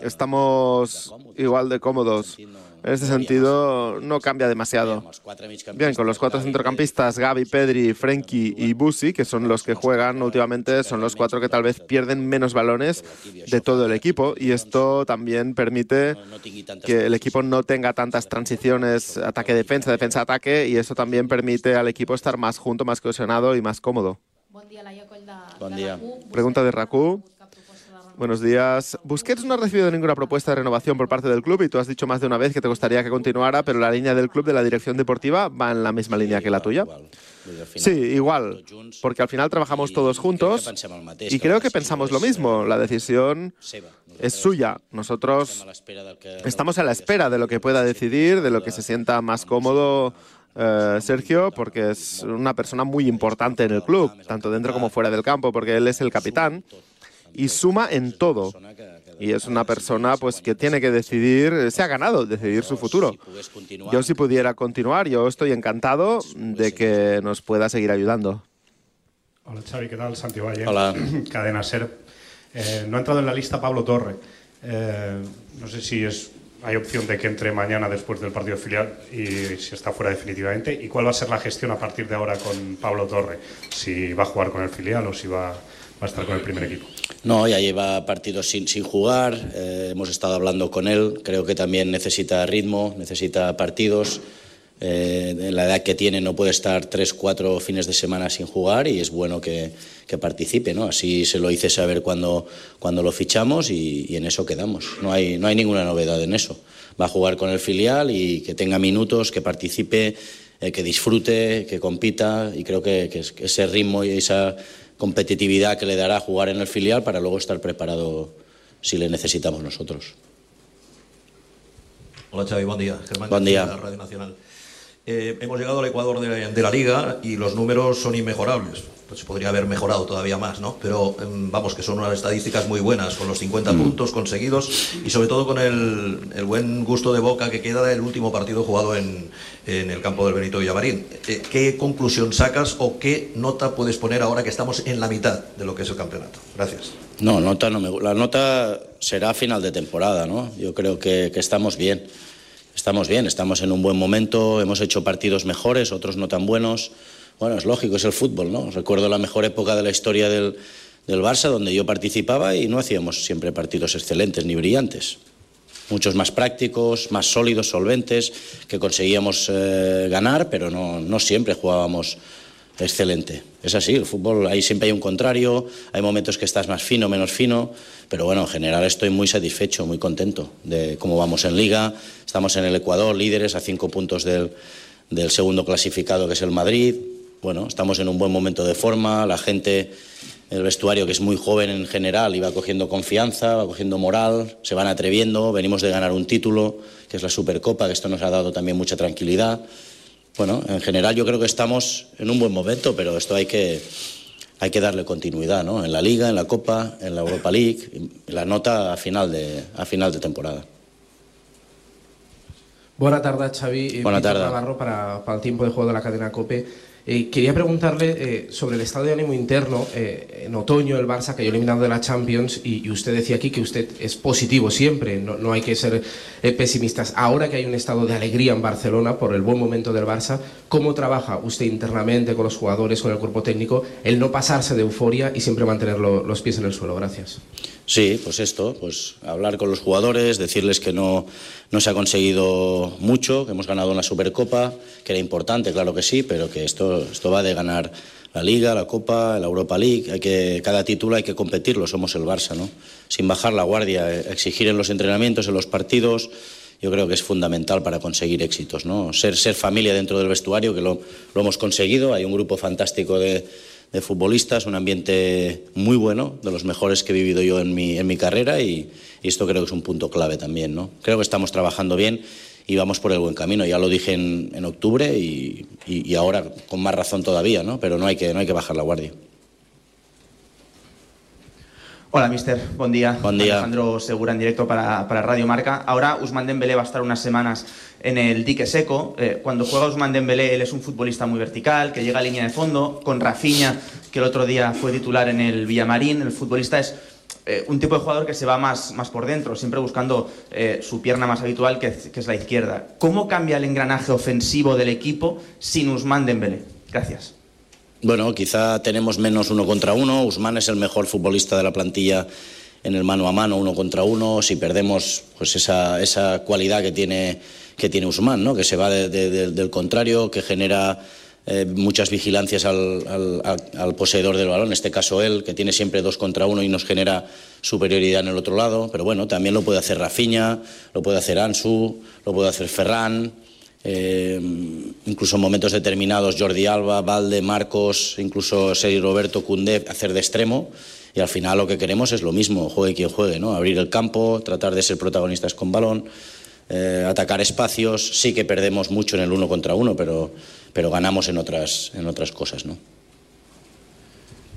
Speaker 14: estamos igual de cómodos. En este sentido, no cambia demasiado. Bien, con los cuatro centrocampistas, Gaby, Pedri, Frenkie y Busi, que son los que juegan últimamente, son los cuatro que tal vez pierden menos balones de todo el equipo. Y esto también permite que el equipo no tenga tantas transiciones ataque-defensa, defensa-ataque, y eso también permite al equipo estar más junto, más cohesionado y más cómodo.
Speaker 16: Buen día.
Speaker 14: Pregunta de Raku. Buenos días. Busquets no ha recibido ninguna propuesta de renovación por parte del club y tú has dicho más de una vez que te gustaría que continuara, pero la línea del club de la dirección deportiva va en la misma línea que la tuya. Sí, igual, porque al final trabajamos todos juntos y creo que pensamos lo mismo. La decisión es suya. Nosotros estamos a la espera de lo que pueda decidir, de lo que se sienta más cómodo eh, Sergio, porque es una persona muy importante en el club, tanto dentro como fuera del campo, porque él es el capitán y suma en todo. Y es una persona pues que tiene que decidir, se ha ganado decidir su futuro. Yo si pudiera continuar, yo estoy encantado de que nos pueda seguir ayudando.
Speaker 17: Hola Xavi, ¿qué tal? Santi Valle.
Speaker 16: Hola.
Speaker 17: Cadena Ser. Eh, no ha entrado en la lista Pablo Torre. Eh, no sé si es, hay opción de que entre mañana después del partido filial y si está fuera definitivamente. ¿Y cuál va a ser la gestión a partir de ahora con Pablo Torre? Si va a jugar con el filial o si va, va a estar con el primer equipo.
Speaker 16: No, ya lleva partidos sin, jugar, eh, hemos estado hablando con él, creo que también necesita ritmo, necesita partidos. Eh, en la edad que tiene no puede estar tres, cuatro fines de semana sin jugar y es bueno que, que participe. ¿no? Así se lo hice saber cuando, cuando lo fichamos y, en eso quedamos. No hay, no hay ninguna novedad en eso. Va a jugar con el filial y que tenga minutos, que participe, eh, que disfrute, que compita y creo que ese ritmo y esa competitividad que le dará jugar en el filial para luego estar preparado si le necesitamos nosotros.
Speaker 18: Hola Xavi, buen día.
Speaker 16: Germán buen día.
Speaker 18: Radio Nacional. Eh, hemos llegado al Ecuador de, de, la liga y los números son inmejorables. Pues podría haber mejorado todavía más, ¿no? Pero eh, vamos, que son unas estadísticas muy buenas, con los 50 mm. puntos conseguidos y sobre todo con el, el, buen gusto de boca que queda del último partido jugado en, en el campo del Benito Villamarín. Eh, ¿Qué conclusión sacas o qué nota puedes poner ahora que estamos en la mitad de lo que es el campeonato? Gracias.
Speaker 16: No, nota no me, la nota será final de temporada, ¿no? Yo creo que, que estamos bien. Estamos bien, estamos en un buen momento, hemos hecho partidos mejores, otros no tan buenos. Bueno, es lógico, es el fútbol, ¿no? Recuerdo la mejor época de la historia del, del Barça, donde yo participaba y no hacíamos siempre partidos excelentes ni brillantes. muchos más prácticos, más sólidos, solventes, que conseguíamos eh, ganar, pero no, no siempre jugábamos excelente. Es así, el fútbol, ahí siempre hay un contrario, hay momentos que estás más fino, menos fino, pero bueno, en general estoy muy satisfecho, muy contento de cómo vamos en liga. Estamos en el Ecuador, líderes, a cinco puntos del, del segundo clasificado, que es el Madrid. Bueno, estamos en un buen momento de forma, la gente, el vestuario que es muy joven en general, iba cogiendo confianza, va cogiendo moral, se van atreviendo, venimos de ganar un título, que es la Supercopa, que esto nos ha dado también mucha tranquilidad. Bueno, en general yo creo que estamos en un buen momento, pero esto hay que, hay que darle continuidad, ¿no? En la Liga, en la Copa, en la Europa League, la nota a final de, a final de temporada.
Speaker 19: Bona tarda, Xavi. Víctor
Speaker 16: tarda.
Speaker 19: Navarro para, para el tiempo de juego de la cadena COPE. Eh, quería preguntarle eh, sobre el estado de ánimo interno. Eh, en otoño el Barça cayó eliminado de la Champions y, usted decía aquí que usted es positivo siempre, no, no hay que ser pesimistas. Ahora que hay un estado de alegría en Barcelona por el buen momento del Barça, ¿cómo trabaja usted internamente con los jugadores, con el cuerpo técnico, el no pasarse de euforia y siempre mantener lo- los pies en el suelo? Gracias.
Speaker 16: Sí, pues esto, pues hablar con los jugadores, decirles que no, no se ha conseguido mucho, que hemos ganado una Supercopa, que era importante, claro que sí, pero que esto, esto va de ganar la Liga, la Copa, la Europa League, hay que, cada título hay que competirlo, somos el Barça, ¿no? Sin bajar la guardia, exigir en los entrenamientos, en los partidos, yo creo que es fundamental para conseguir éxitos, ¿no? Ser, ser familia dentro del vestuario, que lo, lo hemos conseguido, hay un grupo fantástico de, de futbolistas, un ambiente muy bueno, de los mejores que he vivido yo en mi, en mi carrera y, y esto creo que es un punto clave también. ¿no? Creo que estamos trabajando bien y vamos por el buen camino. Ya lo dije en, en octubre y, y- y ahora con más razón todavía, ¿no? pero no hay que, no hay que bajar la guardia.
Speaker 20: Hola, mister. Buen día.
Speaker 16: Buen día.
Speaker 20: Alejandro Segura en directo para, para Radio Marca. Ahora Usman Dembélé va a estar unas semanas en el dique seco. Eh, cuando juega Usman Dembélé, él es un futbolista muy vertical, que llega a línea de fondo, con Rafinha, que el otro día fue titular en el Villamarín. El futbolista es eh, un tipo de jugador que se va más, más por dentro, siempre buscando eh, su pierna más habitual, que, que es la izquierda. ¿Cómo cambia el engranaje ofensivo del equipo sin Usman Dembélé? Gracias.
Speaker 16: Bueno, quizá tenemos menos uno contra uno. Usman es el mejor futbolista de la plantilla en el mano a mano, uno contra uno. Si perdemos pues esa, esa cualidad que tiene, que tiene Usman, ¿no? que se va de- de- de- del contrario, que genera eh, muchas vigilancias al, al- al- poseedor del balón, en este caso él, que tiene siempre dos contra uno y nos genera superioridad en el otro lado. Pero bueno, también lo puede hacer Rafinha, lo puede hacer Ansu, lo puede hacer Ferran. Eh, incluso en momentos determinados Jordi Alba, Valde, Marcos, incluso Sergi Roberto, Cundé, hacer de extremo. Y al final lo que queremos es lo mismo, juegue quien juegue, ¿no? Abrir el campo, tratar de ser protagonistas con balón, eh, atacar espacios. Sí que perdemos mucho en el uno contra uno, pero, pero ganamos en otras, en otras cosas, ¿no?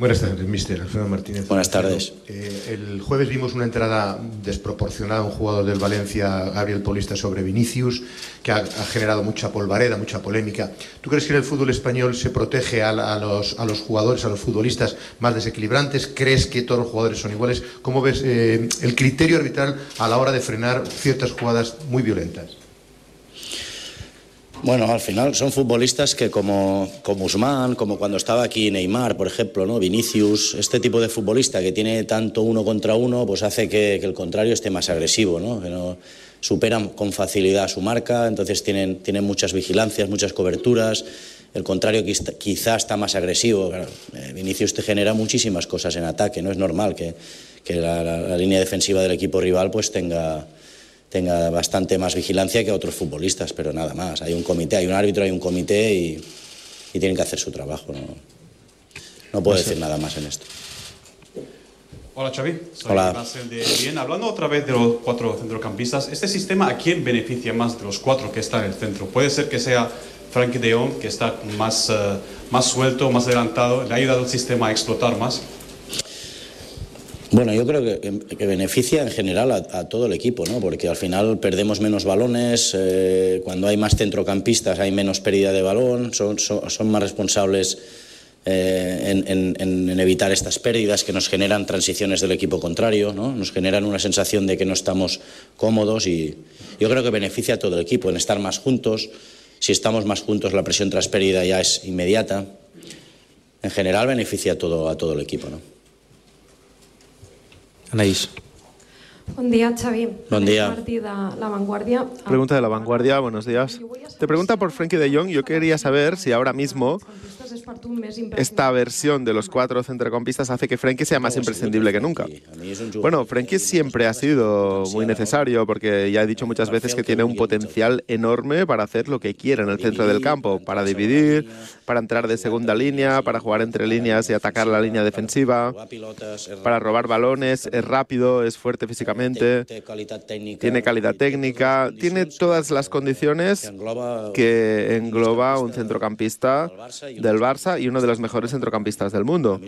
Speaker 21: Buenas tardes, mister. Alfredo Martínez.
Speaker 16: Buenas tardes.
Speaker 21: Eh, el jueves vimos una entrada desproporcionada a un jugador del Valencia, Gabriel Polista, sobre Vinicius, que ha, ha generado mucha polvareda, mucha polémica. ¿Tú crees que en el fútbol español se protege a los, a los jugadores, a los futbolistas más desequilibrantes? ¿Crees que todos los jugadores son iguales? ¿Cómo ves eh, el criterio arbitral a la hora de frenar ciertas jugadas muy violentas?
Speaker 16: Bueno, al final son futbolistas que como, como Usman, como cuando estaba aquí Neymar, por ejemplo, ¿no? Vinicius, este tipo de futbolista que tiene tanto uno contra uno, pues hace que, el contrario esté más agresivo, ¿no? Que no superan con facilidad su marca, entonces tienen, tienen muchas vigilancias, muchas coberturas. El contrario quizá, está más agresivo. Eh, Vinicius te genera muchísimas cosas en ataque, no es normal que, que la- la línea defensiva del equipo rival pues tenga tenga bastante más vigilancia que otros futbolistas, pero nada más. Hay un comité, hay un árbitro, hay un comité y, y tienen que hacer su trabajo. No, no puedo decir nada más en esto.
Speaker 22: Hola Xavi, soy
Speaker 16: Hola.
Speaker 22: Marcel de Bien. Hablando otra vez de los cuatro centrocampistas, ¿este sistema a quién beneficia más de los cuatro que están en el centro? Puede ser que sea Frankie de Jong, que está más, eh, más suelto, más adelantado, le ha ayudado el sistema a explotar más.
Speaker 16: Bueno, yo creo que, beneficia en general a, todo el equipo, ¿no? porque al final perdemos menos balones, eh, cuando hay más centrocampistas hay menos pérdida de balón, son, más responsables eh, en- en evitar estas pérdidas que nos generan transiciones del equipo contrario, ¿no? nos generan una sensación de que no estamos cómodos y yo creo que beneficia a todo el equipo en estar más juntos. Si estamos más juntos la presión tras pérdida ya es inmediata. En general beneficia a todo, a todo el equipo. ¿no?
Speaker 23: Anaís.
Speaker 24: Bon dia, Xavi.
Speaker 16: Bon dia.
Speaker 24: Martí de La Vanguardia.
Speaker 14: Pregunta de la vanguardia, buenos días. Te pregunta por Frankie de Jong. Yo quería saber si ahora mismo Esta versión de los cuatro centrocampistas hace que Frankie sea más imprescindible que nunca. Bueno, Frankie siempre ha sido muy necesario porque ya he dicho muchas veces que tiene un potencial enorme para hacer lo que quiera en el centro del campo, para dividir, para entrar de segunda línea, para jugar entre líneas y atacar la línea defensiva, para robar balones, es rápido, es fuerte físicamente, tiene calidad técnica, tiene todas las condiciones que engloba un centrocampista del Barça y uno de los mejores centrocampistas del mundo.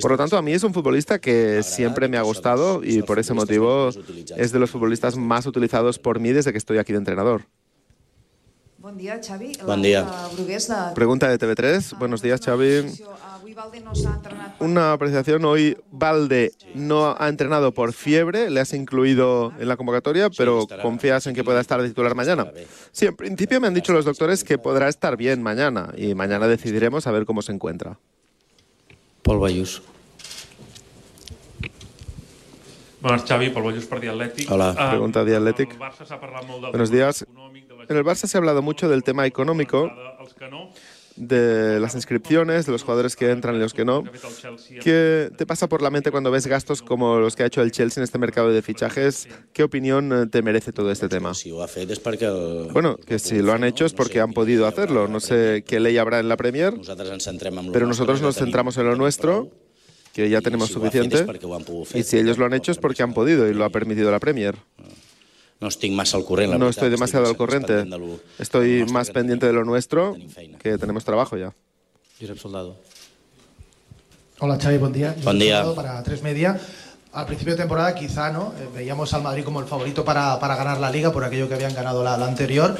Speaker 14: Por lo tanto, a mí es un futbolista que siempre me ha gustado y por ese motivo es de los futbolistas más utilizados por mí desde que estoy aquí de entrenador.
Speaker 25: Bon dia, Xavi. Brugués de...
Speaker 14: Pregunta de TV3. Buenos días, Xavi. Una apreciación. Hoy Valde no ha entrenado por fiebre, le has incluido en la convocatoria, pero confías en que pueda estar de titular mañana. Sí, en principio me han dicho los doctores que podrá estar bien mañana y mañana decidiremos a ver cómo se encuentra.
Speaker 16: Pol Bayús.
Speaker 26: Buenas, Xavi, Pol Bollús per Athletic.
Speaker 16: Hola.
Speaker 26: Ah,
Speaker 14: Pregunta
Speaker 26: del
Speaker 14: Buenos días. En el Barça se ha hablado mucho del tema económico. De las inscripciones, de los jugadores que entran y los que no. ¿Qué te pasa por la mente cuando ves gastos como los que ha hecho el Chelsea en este mercado de fichajes? ¿Qué opinión eh, te merece todo este tema? Bueno, que si lo han hecho es porque han podido hacerlo. No sé qué ley habrá en la Premier, pero nosotros nos centramos en lo nuestro, que ya tenemos suficiente. Y si ellos lo han hecho es porque han podido y lo ha permitido la Premier.
Speaker 16: No estic massa al corrent, la
Speaker 14: No estoy demasiado al corriente. Estoy más pendiente de lo nuestro, que tenemos trabajo ya.
Speaker 16: Josep Soldado.
Speaker 27: Hola Xavi, buen día.
Speaker 16: Buen día.
Speaker 27: Para tres media. Al principio de temporada quizá no Eh, veíamos al Madrid como el favorito para, para ganar la liga por aquello que habían ganado la, la anterior.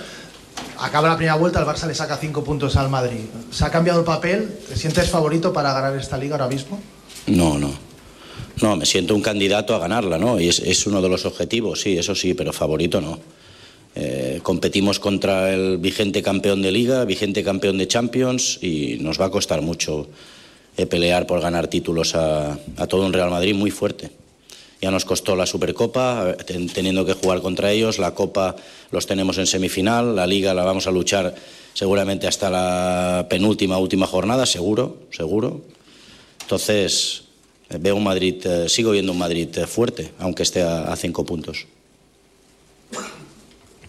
Speaker 27: Acaba la primera vuelta, el Barça le saca cinco puntos al Madrid. ¿Se ha cambiado el papel? ¿Te sientes favorito para ganar esta liga ahora mismo?
Speaker 16: No, no. No, me siento un candidato a ganarla, ¿no? Y es, uno de los objetivos, sí, eso sí, pero favorito no. Eh, competimos contra el vigente campeón de liga, vigente campeón de Champions y nos va a costar mucho eh, pelear por ganar títulos a, a todo un Real Madrid muy fuerte. Ya nos costó la Supercopa, eh, ten- teniendo que jugar contra ellos, la Copa los tenemos en semifinal, la Liga la vamos a luchar seguramente hasta la penúltima, última jornada, seguro, seguro. Entonces, veo un Madrid, eh, sigo viendo un Madrid eh, fuerte, aunque esté a, a cinco puntos.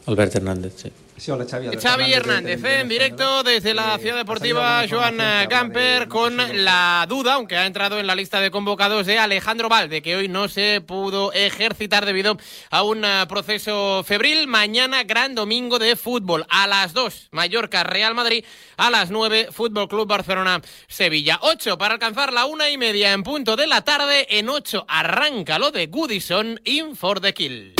Speaker 23: Albert Hernández, sí.
Speaker 28: Sí, hola, Xavi.
Speaker 3: Hernández, eh, en directo desde la Ciudad Deportiva Joan Gamper con la duda, aunque ha entrado en la lista de convocados de Alejandro Valde, que hoy no se pudo ejercitar debido a un eh, proceso febril. Mañana gran domingo de fútbol a las 2, Mallorca Real Madrid, a las 9, Fútbol Club Barcelona Sevilla. 8 para alcanzar la una y media en punto de la tarde. En 8 arranca lo de Goodison in for the kill.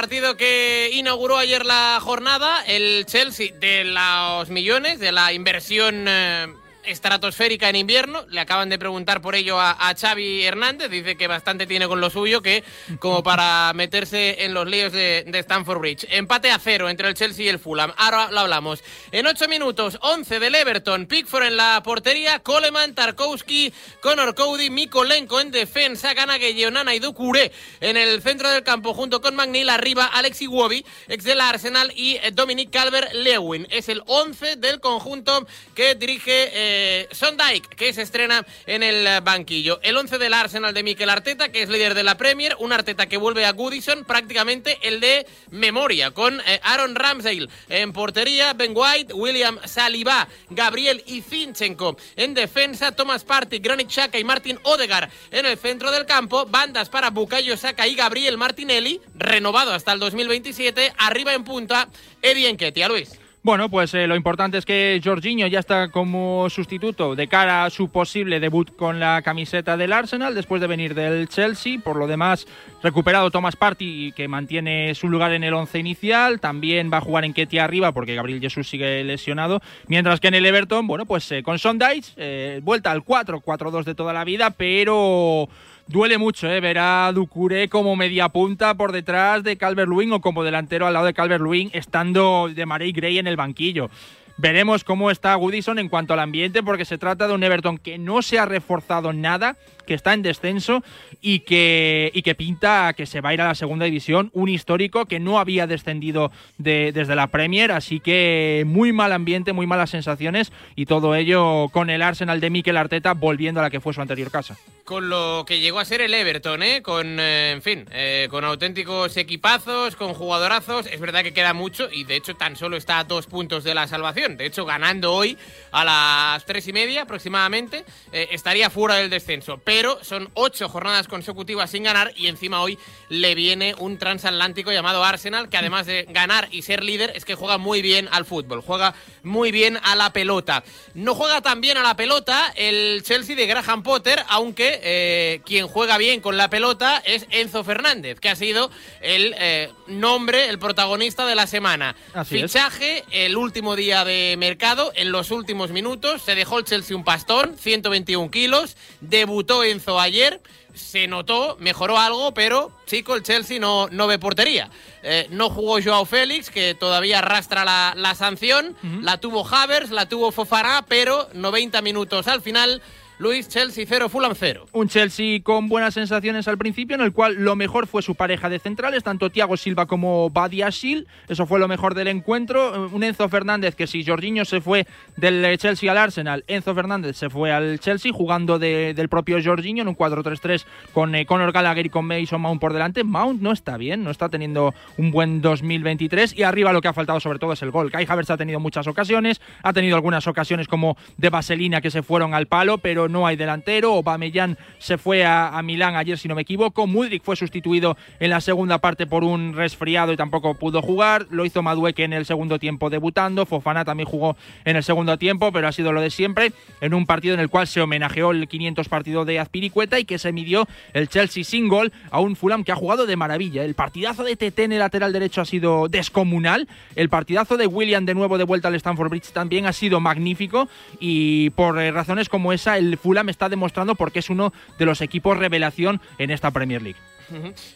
Speaker 3: Partido que inauguró ayer la jornada, el Chelsea de los millones, de la inversión eh, estratosférica en invierno. Le acaban de preguntar por ello a, a Xavi Hernández, dice que bastante tiene con lo suyo, que como para meterse en los líos de, de Stamford Bridge. Empate a cero entre el Chelsea y el Fulham. Ahora lo hablamos. En ocho minutos, 11 del Everton, Pickford en la portería, Coleman, Tarkowski, Conor Cody, Mikolenko en defensa, Yeonana y Ducuré en el centro del campo junto con McNeil, arriba Alexi Wobi, ex del Arsenal y Dominic Calvert-Lewin. Es el 11 del conjunto que dirige eh, Sondike, que se estrena en el eh, banquillo. El 11 del Arsenal de Mikel Arteta, que es líder de la Premier, un Arteta que vuelve a Goodison, prácticamente el de memoria, con eh, Aaron Ramsdale en portería, Ben White, William Saliba, Gabriel y Zinchenko en defensa, Thomas Partey, Granit Xhaka y Martin Odegar en el centro del campo, bandas para Bukayo Saka y Gabriel Martinelli, renovado hasta el 2027, arriba en punta, Eddie Nketiah, Luis.
Speaker 6: Bueno, pues eh, lo importante es que Jorginho ya está como sustituto de cara a su posible debut con la camiseta del Arsenal después de venir del Chelsea. Por lo demás, recuperado Thomas Partey que mantiene su lugar en el once inicial. También va a jugar en Ketia arriba porque Gabriel Jesús sigue lesionado. Mientras que en el Everton, bueno, pues eh, con Sondage, eh, vuelta al 4-4-2 de toda la vida, pero Duele mucho ¿eh? ver a Ducuré como media punta por detrás de Calvert-Lewin o como delantero al lado de Calvert-Lewin estando de Marey Gray en el banquillo. Veremos cómo está Goodison en cuanto al ambiente, porque se trata de un Everton que no se ha reforzado nada, que está en descenso y que, y que pinta que se va a ir a la segunda división. Un histórico que no había descendido de- desde la Premier, así que muy mal ambiente, muy malas sensaciones y todo ello con el Arsenal de Mikel Arteta volviendo a la que fue su anterior casa.
Speaker 3: Con lo que llegó a ser el Everton, ¿eh? Con, eh, en fin, eh, con auténticos equipazos, con jugadorazos. Es verdad que queda mucho y de hecho tan solo está a dos puntos de la salvación. De hecho, ganando hoy a las tres y media aproximadamente, eh, estaría fuera del descenso. Son ocho jornadas consecutivas sin ganar y encima hoy le viene un transatlántico llamado Arsenal que además de ganar y ser líder es que juega muy bien al fútbol, juega muy bien a la pelota. No juega tan bien a la pelota el Chelsea de Graham Potter, aunque eh, quien juega bien con la pelota es Enzo Fernández, que ha sido el eh, nombre, el protagonista de la semana.
Speaker 6: Así es.
Speaker 3: Fichaje el último día de mercado, en los últimos minutos, se dejó el Chelsea un pastón, 121 kilos, debutó Enzo ayer, se notó, mejoró algo, pero chico, el Chelsea no, no ve portería. Eh, no jugó Joao Félix, que todavía arrastra la, la sanción, la tuvo Havers, la tuvo Fofana, pero 90 minutos al final, Luis, Chelsea 0, Fulham 0.
Speaker 6: Un Chelsea con buenas sensaciones al principio, en el cual lo mejor fue su pareja de centrales, tanto Thiago Silva como Badiashil. Eso fue lo mejor del encuentro. Un Enzo Fernández que si Jorginho se fue del Chelsea al Arsenal, Enzo Fernández se fue al Chelsea jugando de- del propio Jorginho en un 4-3-3 con eh, Conor Gallagher y con Mason Mount por delante. Mount no está bien, no está teniendo un buen 2023 y arriba lo que ha faltado sobre todo es el gol. Kai Havertz ha tenido muchas ocasiones, ha tenido algunas ocasiones como de Vaselina que se fueron al palo, pero no hay delantero. Aubameyang se fue a, a Milán ayer, si no me equivoco. Mudrik fue sustituido en la segunda parte por un resfriado y tampoco pudo jugar. Lo hizo Madueque en el segundo tiempo debutando. Fofana también jugó en el segundo tiempo, pero ha sido lo de siempre en un partido en el cual se homenajeó el 500 partido de Azpiricueta y que se midió el Chelsea sin gol a un Fulham que ha jugado de maravilla. El partidazo de TT en el lateral derecho ha sido descomunal. El partidazo de William de nuevo de vuelta al Stanford Bridge también ha sido magnífico y por eh, razones como esa el Fulham está demostrando por qué es uno de los equipos revelación en esta Premier League.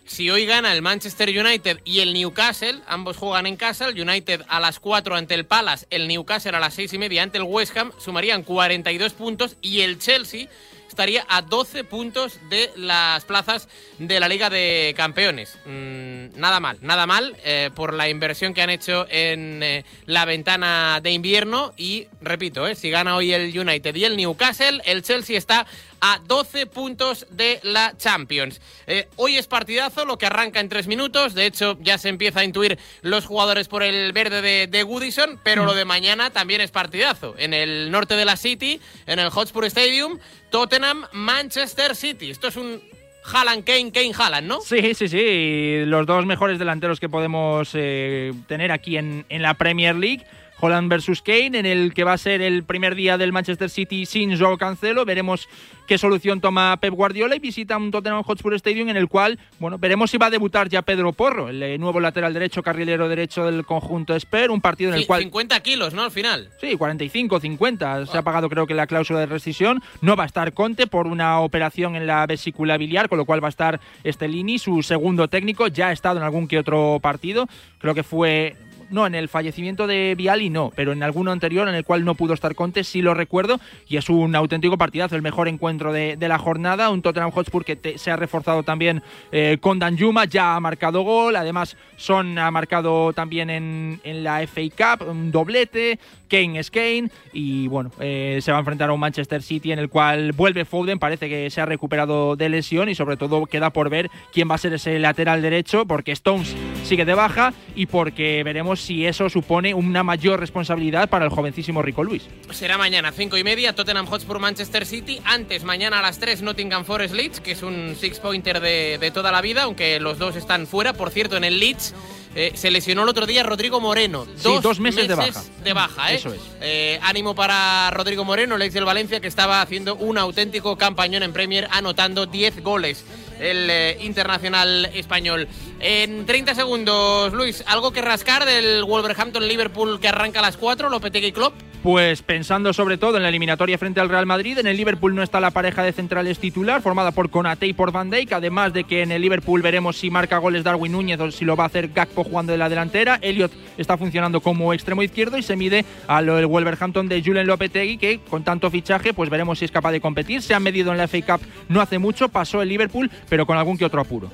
Speaker 3: Si hoy gana el Manchester United y el Newcastle, ambos juegan en casa, el United a las 4 ante el Palace, el Newcastle a las 6 y media ante el West Ham, sumarían 42 puntos y el Chelsea estaría a 12 puntos de las plazas de la Liga de Campeones. Mm, nada mal, nada mal eh, por la inversión que han hecho en eh, la ventana de invierno y, repito, eh, si gana hoy el United y el Newcastle, el Chelsea está a 12 puntos de la Champions. Eh, hoy es partidazo, lo que arranca en tres minutos. De hecho, ya se empieza a intuir los jugadores por el verde de, de Goodison, pero lo de mañana también es partidazo. En el norte de la City, en el Hotspur Stadium, Tottenham, Manchester City. Esto es un Haaland, Kane, Kane, Haaland, ¿no?
Speaker 6: Sí, sí, sí. Los dos mejores delanteros que podemos eh, tener aquí en, en la Premier League. Holland versus Kane, en el que va a ser el primer día del Manchester City sin Joao Cancelo. Veremos qué solución toma Pep Guardiola y visita un Tottenham Hotspur Stadium en el cual, bueno, veremos si va a debutar ya Pedro Porro, el eh, nuevo lateral derecho, carrilero derecho del conjunto Esper, un partido en el cual
Speaker 3: 50 kilos, ¿no? Al final.
Speaker 6: Sí, 45, 50. Se ha pagado creo que la cláusula de rescisión. No va a estar Conte por una operación en la vesícula biliar, con lo cual va a estar Stellini, su segundo técnico. Ya ha estado en algún que otro partido. Creo que fue... No, en el fallecimiento de Viali no, pero en alguno anterior en el cual no pudo estar Conte, sí lo recuerdo, y es un auténtico partidazo, el mejor encuentro de, la jornada, un Tottenham Hotspur que se ha reforzado también eh, con Danjuma, ya ha marcado gol, además Son ha marcado también en, en la FA Cup, un doblete, Kane es Kane, y bueno, eh, se va a enfrentar a un Manchester City en el cual vuelve Foden, parece que se ha recuperado de lesión y sobre todo queda por ver quién va a ser ese lateral derecho, porque Stones sigue de baja y porque veremos si eso supone una mayor responsabilidad para el jovencísimo Rico Luis.
Speaker 3: Será mañana, 5 y media, Tottenham Hotspur Manchester City. Antes, mañana a las 3, Nottingham Forest Leeds, que es un six-pointer de, de toda la vida, aunque los dos están fuera. Por cierto, en el Leeds eh, se lesionó el otro día Rodrigo Moreno.
Speaker 6: Sí, dos meses de baja.
Speaker 3: de baja, ¿eh?
Speaker 6: Eso es.
Speaker 3: Eh, ánimo para Rodrigo Moreno, el ex del Valencia, que estaba haciendo un auténtico campañón en Premier, anotando 10 goles. El eh, internacional español. En 30 segundos, Luis, ¿algo que rascar del Wolverhampton-Liverpool que arranca a las 4, Lopetegui Klopp?
Speaker 6: Pues pensando sobre todo en la eliminatoria frente al Real Madrid, en el Liverpool no está la pareja de centrales titular, formada por Konate y por Van Dijk, además de que en el Liverpool veremos si marca goles Darwin Núñez o si lo va a hacer Gakpo jugando de la delantera. Elliot está funcionando como extremo izquierdo y se mide al Wolverhampton de Julen Lopetegui, que con tanto fichaje, pues veremos si es capaz de competir. Se ha medido en la FA Cup no hace mucho, pasó el Liverpool, pero con algún que otro apuro.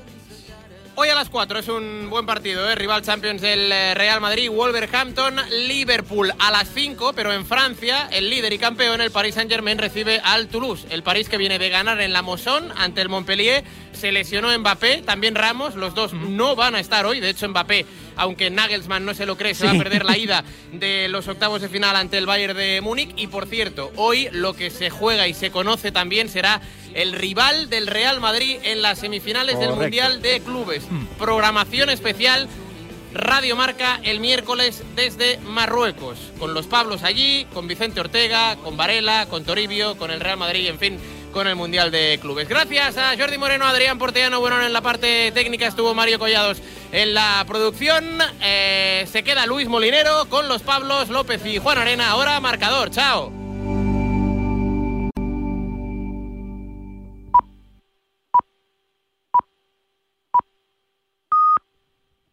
Speaker 3: Hoy a las 4 es un buen partido, ¿eh? rival Champions del eh, Real Madrid, Wolverhampton, Liverpool a las 5, pero en Francia el líder y campeón, el Paris Saint-Germain, recibe al Toulouse. El París que viene de ganar en la Mosson ante el Montpellier, se lesionó Mbappé, también Ramos, los dos no van a estar hoy, de hecho Mbappé, aunque Nagelsmann no se lo cree, se va a perder la ida de los octavos de final ante el Bayern de Múnich y por cierto, hoy lo que se juega y se conoce también será el rival del Real Madrid en las semifinales del. Mundial de Clubes. Programación especial. Radio Marca el miércoles desde Marruecos, con los Pablos allí, con Vicente Ortega, con Varela, con Toribio, con el Real Madrid, en fin, con el Mundial de Clubes. Gracias a Jordi Moreno, Adrián Portellano, bueno, en la parte técnica estuvo Mario Collados en la producción. Eh, se queda Luis Molinero con los Pablos López y Juan Arena. Ahora marcador, chao.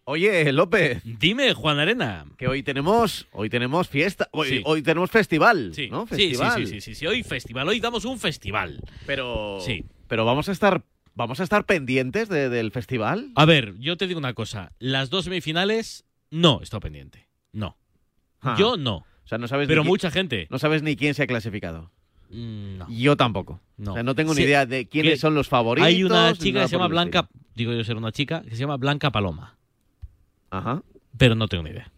Speaker 29: Oye, López.
Speaker 30: Dime, Juan Arena.
Speaker 29: Que hoy tenemos, hoy tenemos fiesta, hoy,
Speaker 30: Sí.
Speaker 29: hoy tenemos festival,
Speaker 30: Sí.
Speaker 29: ¿no?
Speaker 30: Sí, sí,
Speaker 29: Festival.
Speaker 30: sí, sí, sí, sí, Hoy festival, hoy damos un festival.
Speaker 29: Pero,
Speaker 30: Sí.
Speaker 29: pero vamos a estar, vamos a estar pendientes de- del festival.
Speaker 30: A ver, yo te digo una cosa. Las dos semifinales, no estoy pendiente. No.
Speaker 29: Ah.
Speaker 30: Yo no.
Speaker 29: O sea, no sabes.
Speaker 30: Pero
Speaker 29: ni
Speaker 30: mucha gente.
Speaker 29: No sabes ni quién se ha clasificado.
Speaker 30: Mm, no.
Speaker 29: Yo tampoco.
Speaker 30: No.
Speaker 29: O sea, no tengo ni
Speaker 30: Sí,
Speaker 29: idea de quiénes son los favoritos.
Speaker 30: Hay una chica que se llama Blanca, digo yo ser una chica, que se llama Blanca Paloma.
Speaker 29: Ajá.
Speaker 30: Pero no tengo ni idea.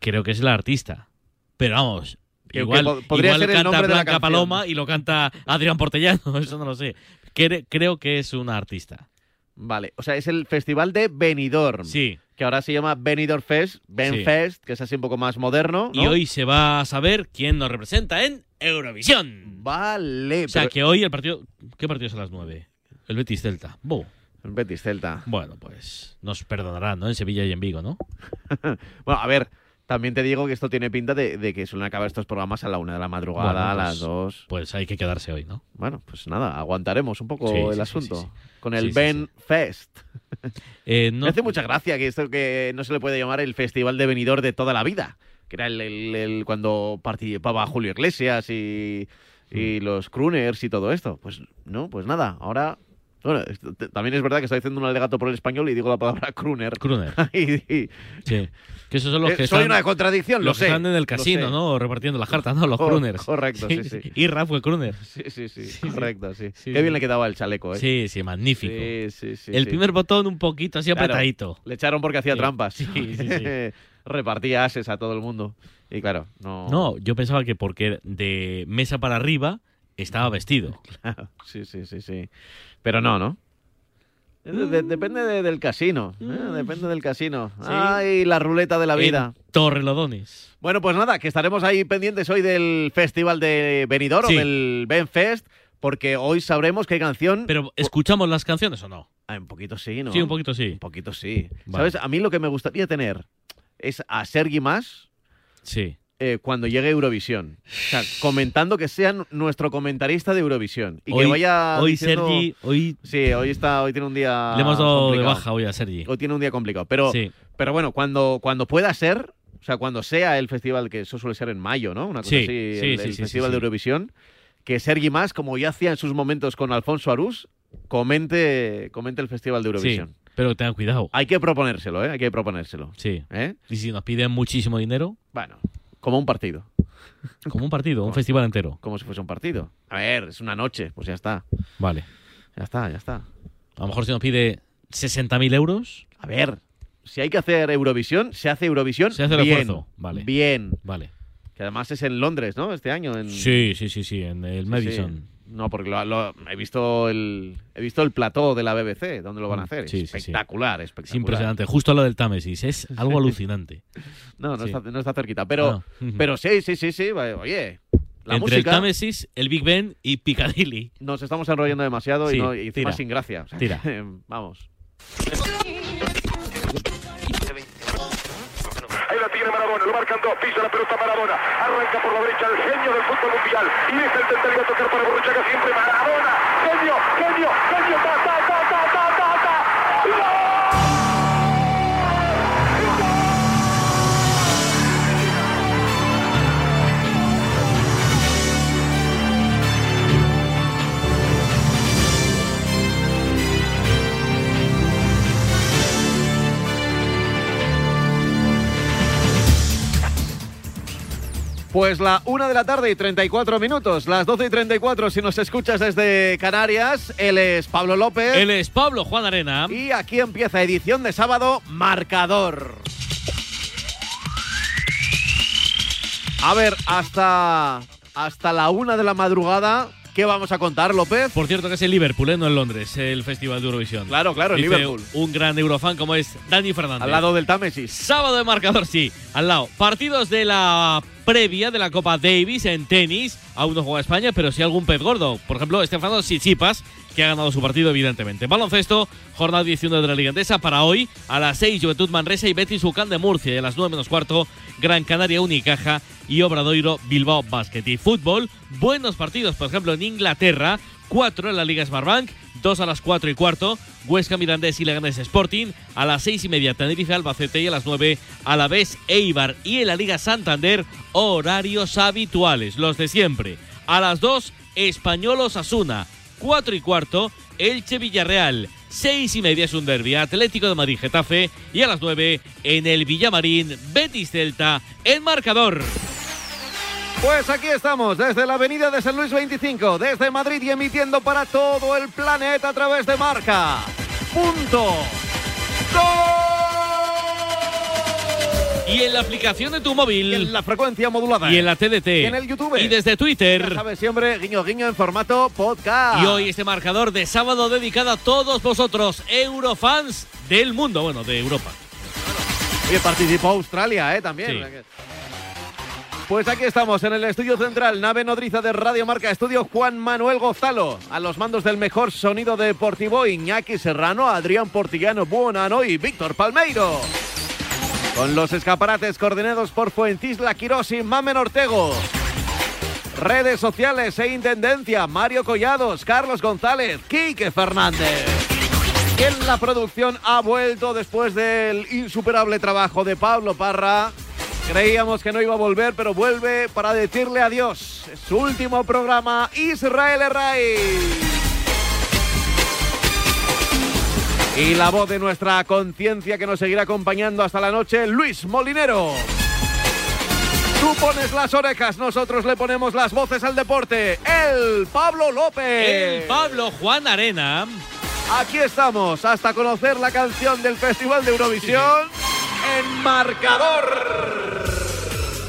Speaker 30: Creo que es la artista. Pero vamos, igual,
Speaker 29: po- podría
Speaker 30: igual
Speaker 29: ser el
Speaker 30: canta
Speaker 29: nombre de la
Speaker 30: Blanca. Paloma y lo canta Adrián Portellano, eso no lo sé. Cre- creo que es una artista.
Speaker 29: Vale, o sea, es el festival de Benidorm.
Speaker 30: Sí.
Speaker 29: Que ahora se llama Benidorm Fest, Ben
Speaker 30: Sí.
Speaker 29: Fest, que es así un poco más moderno.
Speaker 30: Y hoy se va a saber quién nos representa en Eurovisión.
Speaker 29: Vale.
Speaker 30: O sea
Speaker 29: pero-
Speaker 30: que hoy el partido. ¿Qué partido es a las 9? El Betis Celta. Bo.
Speaker 29: Betis Celta.
Speaker 30: Bueno, pues nos perdonarán, ¿no? En Sevilla y en Vigo, ¿no?
Speaker 29: Bueno, a ver, también te digo que esto tiene pinta de, de que suelen acabar estos programas a la una de la madrugada,
Speaker 30: Bueno,
Speaker 29: a
Speaker 30: pues-
Speaker 29: las dos.
Speaker 30: Pues hay que quedarse hoy, ¿no?
Speaker 29: Bueno, pues nada, aguantaremos un poco
Speaker 30: Sí,
Speaker 29: el
Speaker 30: sí,
Speaker 29: asunto.
Speaker 30: sí.
Speaker 29: Con el Ben Fest.
Speaker 30: Eh, no-
Speaker 29: Me hace mucha gracia que esto que no se le puede llamar el festival de venidor de toda la vida. Que era el, el- el- cuando participaba Julio Iglesias y, y
Speaker 30: Mm.
Speaker 29: los crooners y todo esto. Pues no, pues nada, ahora. Bueno, también es verdad que estoy haciendo un alegato por el español y digo la palabra crooner.
Speaker 30: Crooner.
Speaker 29: Y- y-
Speaker 30: Sí. Que esos son los
Speaker 29: Eh,
Speaker 30: que
Speaker 29: soy
Speaker 30: están,
Speaker 29: una contradicción, lo
Speaker 30: los que
Speaker 29: sé,
Speaker 30: están en el casino. ¿no? Repartiendo la jarta, ¿no? Los crooners.
Speaker 29: correcto, sí, sí.
Speaker 30: Y Raf fue crooner.
Speaker 29: Sí, sí, sí, correcto, sí.
Speaker 30: Sí,
Speaker 29: Qué bien le quedaba el chaleco, ¿eh?
Speaker 30: Sí, sí, magnífico.
Speaker 29: Sí, sí, sí,
Speaker 30: el primer botón un poquito así
Speaker 29: Claro,
Speaker 30: apretadito.
Speaker 29: Le echaron porque hacía trampas.
Speaker 30: Sí, sí, sí.
Speaker 29: Repartía ases a todo el mundo. Y claro, no.
Speaker 30: No, yo pensaba que porque de mesa para arriba estaba vestido.
Speaker 29: Claro, sí, sí, sí, sí. Pero no, ¿no? De- de- depende de- del casino. ¿eh? Depende del casino.
Speaker 30: Sí.
Speaker 29: Ay, la ruleta de la vida.
Speaker 30: En Torrelodones.
Speaker 29: Bueno, pues nada, que estaremos ahí pendientes hoy del festival de Benidorm,
Speaker 30: Sí.
Speaker 29: del Benfest, porque hoy sabremos qué canción.
Speaker 30: Pero, ¿escuchamos las canciones o no?
Speaker 29: Ah, un poquito sí, ¿no?
Speaker 30: Sí, un poquito sí.
Speaker 29: Un poquito sí.
Speaker 30: Vale.
Speaker 29: ¿Sabes? A mí lo que me gustaría tener es a Sergi Más
Speaker 30: Sí.
Speaker 29: Eh, cuando llegue Eurovisión. O sea, comentando que sea nuestro comentarista de Eurovisión. Y que vaya.
Speaker 30: hoy
Speaker 29: diciendo-
Speaker 30: Sergi, hoy
Speaker 29: Sí, hoy está, hoy tiene un día.
Speaker 30: le hemos dado de
Speaker 29: complicado.
Speaker 30: baja hoy a Sergi.
Speaker 29: Hoy tiene un día complicado. Pero,
Speaker 30: Sí.
Speaker 29: pero bueno, cuando, cuando pueda ser, o sea, cuando sea el festival, que eso suele ser en mayo, ¿no? Una cosa
Speaker 30: Sí,
Speaker 29: así,
Speaker 30: sí,
Speaker 29: el, festival de Eurovisión, que Sergi Más, como ya hacía en sus momentos con Alfonso Arús, comente, comente el festival de Eurovisión.
Speaker 30: Sí, pero tengan cuidado.
Speaker 29: Hay que proponérselo, ¿eh? Hay que proponérselo.
Speaker 30: Sí.
Speaker 29: ¿Eh?
Speaker 30: Y si nos piden muchísimo dinero,
Speaker 29: Bueno, como un partido.
Speaker 30: como un partido, un festival entero.
Speaker 29: Como si fuese un partido. A ver, es una noche, pues ya está.
Speaker 30: Vale.
Speaker 29: Ya está, ya está.
Speaker 30: A lo mejor si nos pide 60.000 euros.
Speaker 29: A ver, si hay que hacer Eurovisión, se hace Eurovisión
Speaker 30: Se hace el
Speaker 29: bien.
Speaker 30: esfuerzo. Vale.
Speaker 29: Bien.
Speaker 30: Vale.
Speaker 29: Que además es en Londres, ¿no? Este año. En...
Speaker 30: Sí, sí, sí, sí, en el
Speaker 29: Sí,
Speaker 30: Madison.
Speaker 29: sí. No, porque lo- lo- he visto el he visto el plató de la BBC, donde lo van a hacer.
Speaker 30: Mm, sí, sí.
Speaker 29: espectacular,
Speaker 30: Es
Speaker 29: espectacular.
Speaker 30: impresionante. Justo lado del Támesis. Es algo alucinante.
Speaker 29: No, no,
Speaker 30: Sí.
Speaker 29: está, no está cerquita. Pero,
Speaker 30: Ah.
Speaker 29: pero sí, sí, sí, sí. Oye, la
Speaker 30: Entre el. Támesis, el Big Ben y Piccadilly.
Speaker 29: Nos estamos enrollando demasiado
Speaker 30: Sí,
Speaker 29: y, no, y
Speaker 30: tira.
Speaker 29: sin gracia. O sea,
Speaker 30: Tira.
Speaker 29: vamos.
Speaker 31: Lo marcan dos, pisa la pelota Maradona, arranca por la derecha el genio del fútbol mundial. Y deja el va a tocar para Borruchaga siempre Maradona, genio, genio, genio, ta,
Speaker 29: Pues la una de la tarde y 34 minutos, las 12 y 34 si nos escuchas desde Canarias. Él es Pablo López.
Speaker 30: Él es Pablo Juan Arena.
Speaker 29: Y aquí empieza edición de sábado, marcador. A ver, hasta, hasta la una de la madrugada, ¿qué vamos a contar, López?
Speaker 30: Por cierto, que es el Liverpool, ¿eh? no en Londres, el Festival de Eurovisión.
Speaker 29: Claro, claro,
Speaker 30: Dice
Speaker 29: Liverpool.
Speaker 30: Un gran eurofan como es Dani Fernández.
Speaker 29: Al lado del Támesis.
Speaker 30: Sábado de marcador, sí, al lado. Partidos de la previa de la Copa Davis en tenis. Aún no juega España, pero sí algún pez gordo. Por ejemplo, Estefano Tsitsipas, que ha ganado su partido, evidentemente. Baloncesto, jornada 19 de la Liga Endesa. Para hoy, a las 6, Juventud Manresa y Betis Ucán de Murcia. Y a las 9 menos cuarto, Gran Canaria Unicaja y Obradoiro Bilbao Basket. Y fútbol, buenos partidos, por ejemplo, en Inglaterra. 4 en la Liga Smartbank, 2 a las 4 y cuarto, Huesca Mirandés y Leganés Sporting, a las 6 y media Tenerife Albacete y a las 9 a la vez Eibar y en la Liga Santander horarios habituales, los de siempre. A las 2 Españolos Asuna, 4 y cuarto Elche Villarreal, 6 y media es un derbi Atlético de Madrid Getafe y a las 9 en el Villamarín Betis Celta en marcador.
Speaker 29: Pues aquí estamos, desde la avenida de San Luis 25, desde Madrid y emitiendo para todo el planeta a través de marca. Punto.
Speaker 30: Y en la aplicación de tu móvil.
Speaker 29: Y en la frecuencia modulada.
Speaker 30: Y en la TDT.
Speaker 29: Y en el YouTube.
Speaker 30: Y desde Twitter.
Speaker 29: Ya sabes siempre, guiño guiño en formato podcast.
Speaker 30: Y hoy este marcador de sábado dedicado a todos vosotros, eurofans del mundo, bueno, de Europa.
Speaker 29: Y participó Australia, ¿eh? También.
Speaker 30: Sí.
Speaker 29: Pues aquí estamos en el estudio central, nave nodriza de Radio Marca, estudio Juan Manuel Gozalo, a los mandos del mejor sonido deportivo, Iñaki Serrano, Adrián Portillano Buonano y Víctor Palmeiro. Con los escaparates coordinados por Fuentisla Quirós y Mamen Ortego. Redes sociales e intendencia, Mario Collados, Carlos González, Quique Fernández. En la producción ha vuelto después del insuperable trabajo de Pablo Parra. Creíamos que no iba a volver, pero vuelve para decirle adiós. Es su último programa, Israel Herray. Y la voz de nuestra conciencia que nos seguirá acompañando hasta la noche, Luis Molinero. Tú pones las orejas, nosotros le ponemos las voces al deporte. El Pablo López.
Speaker 30: El Pablo Juan Arena.
Speaker 29: Aquí estamos hasta conocer la canción del Festival de Eurovisión en marcador.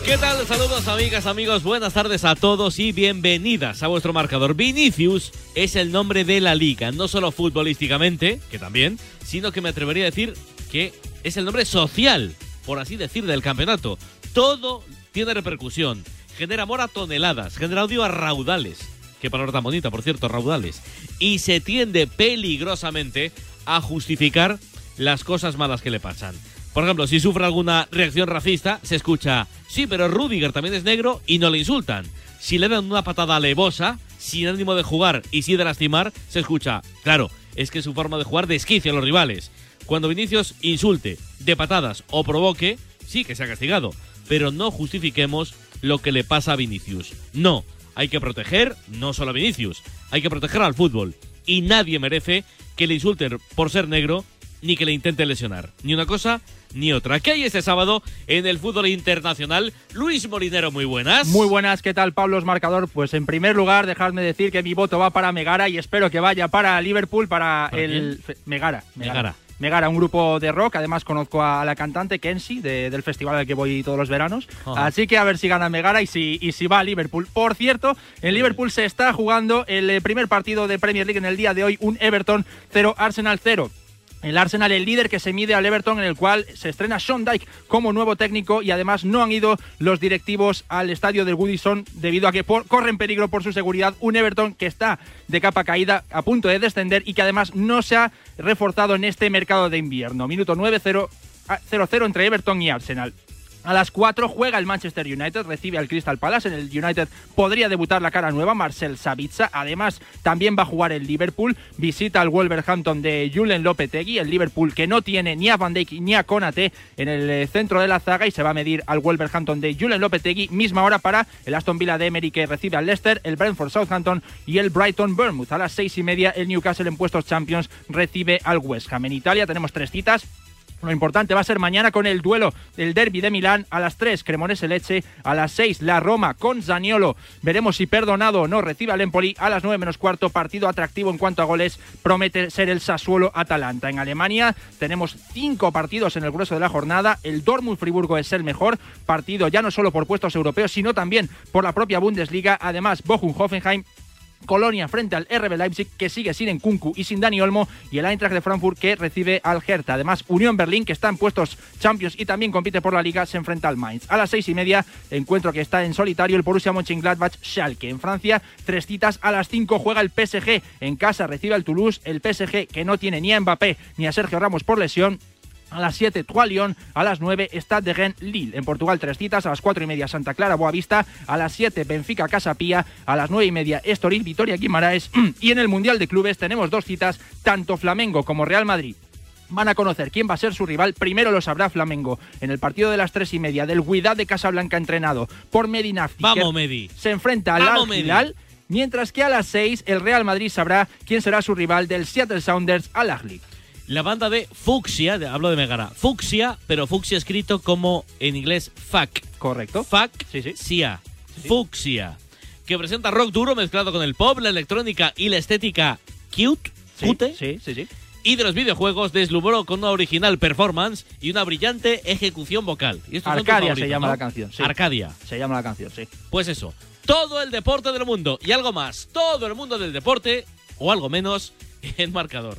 Speaker 30: ¿Qué tal? Saludos amigas, amigos, buenas tardes a todos y bienvenidas a vuestro marcador. Vinicius es el nombre de la liga, no solo futbolísticamente, que también, sino que me atrevería a decir que es el nombre social, por así decir, del campeonato. Todo tiene repercusión, genera amor a toneladas, genera odio a raudales, qué palabra tan bonita, por cierto, raudales, y se tiende peligrosamente a justificar las cosas malas que le pasan. Por ejemplo, si sufre alguna reacción racista, se escucha, sí, pero Rudiger también es negro y no le insultan. Si le dan una patada alevosa, sin ánimo de jugar y sí de lastimar, se escucha, claro, es que su forma de jugar desquicia a los rivales. Cuando Vinicius insulte de patadas o provoque, sí que se ha castigado, pero no justifiquemos lo que le pasa a Vinicius. No, hay que proteger no solo a Vinicius, hay que proteger al fútbol. Y nadie merece que le insulten por ser negro ni que le intenten lesionar. Ni una cosa ni otra. ¿Qué hay este sábado en el fútbol internacional? Luis Molinero, muy buenas.
Speaker 6: Muy buenas, ¿qué tal, Pablo Marcador? Pues en primer lugar, dejadme decir que mi voto va para Megara y espero que vaya para Liverpool, para,
Speaker 30: ¿Para
Speaker 6: el. Megara, Megara.
Speaker 30: Megara.
Speaker 6: Megara, un grupo de rock. Además, conozco a la cantante Kenzie de- del festival al que voy todos los veranos.
Speaker 30: Ajá.
Speaker 6: Así que a ver si gana Megara y si, y si va a Liverpool. Por cierto, en Liverpool se está jugando el eh, primer partido de Premier League en el día de hoy: un Everton 0, Arsenal 0. El Arsenal, el líder que se mide al Everton, en el cual se estrena Sean Dyke como nuevo técnico y además no han ido los directivos al estadio del Goodison debido a que corren peligro por su seguridad. Un Everton que está de capa caída, a punto de descender y que además no se ha reforzado en este mercado de invierno. Minuto 9-0 a- 0-0 entre Everton y Arsenal. A las 4 juega el Manchester United, recibe al Crystal Palace. En el United podría debutar la cara nueva, Marcel Savitza. Además, también va a jugar el Liverpool. Visita al Wolverhampton de Julen Lopetegui. El Liverpool que no tiene ni a Van Dijk ni a Konate en el eh, centro de la zaga y se va a medir al Wolverhampton de Julen Lopetegui. Misma hora para el Aston Villa de Emery que recibe al Leicester, el Brentford Southampton y el Brighton Bournemouth. A las seis y media, el Newcastle en puestos Champions recibe al West Ham. En Italia tenemos tres citas. Lo importante va a ser mañana con el duelo del derby de Milán a las 3, Cremonese Leche, a las 6, la Roma con Zaniolo. Veremos si perdonado o no recibe al Empoli a las 9 menos cuarto. Partido atractivo en cuanto a goles, promete ser el Sassuolo Atalanta. En Alemania tenemos cinco partidos en el grueso de la jornada. El Dortmund Friburgo es el mejor partido, ya no solo por puestos europeos, sino también por la propia Bundesliga. Además, Bochum Hoffenheim Colonia frente al RB Leipzig que sigue sin Enkunku y sin Dani Olmo y el Eintracht de Frankfurt que recibe al Hertha. Además, Unión Berlín que está en puestos Champions y también compite por la Liga se enfrenta al Mainz. A las seis y media, encuentro que está en solitario el Borussia Mönchengladbach Schalke. En Francia, tres citas a las cinco juega el PSG. En casa recibe al Toulouse, el PSG que no tiene ni a Mbappé ni a Sergio Ramos por lesión a las 7, Troyes A las 9, Stade de Rennes, Lille. En Portugal, tres citas. A las 4 y media, Santa Clara, Boavista. A las 7, Benfica, Casapía. A las 9 y media, Estoril, Vitoria, Guimaraes. y en el Mundial de Clubes tenemos dos citas, tanto Flamengo como Real Madrid van a conocer quién va a ser su rival. Primero lo sabrá Flamengo en el partido de las tres y media del Huidad de Casablanca entrenado por Medinafti.
Speaker 30: Vamos, Medi.
Speaker 6: Se enfrenta al
Speaker 30: Vamos,
Speaker 6: Al Hilal, mientras que a las 6 el Real Madrid sabrá quién será su rival del Seattle Sounders al Ahly.
Speaker 30: La banda de Fucsia, de- hablo de Megara, Fucsia, pero Fucsia escrito como en inglés fuck.
Speaker 6: Correcto.
Speaker 30: Fuck, sí, sí. Sia. Fucsia. Que presenta rock duro mezclado con el pop, la electrónica y la estética cute. cute.
Speaker 6: Sí, sí, sí.
Speaker 30: Y de los videojuegos deslumbró con una original performance y una brillante ejecución vocal. Y
Speaker 6: Arcadia se llama
Speaker 30: ¿no?
Speaker 6: la canción. sí.
Speaker 30: Arcadia.
Speaker 6: Se llama la canción, sí.
Speaker 30: Pues eso, todo el deporte del mundo y algo más, todo el mundo del deporte, o algo menos, en marcador.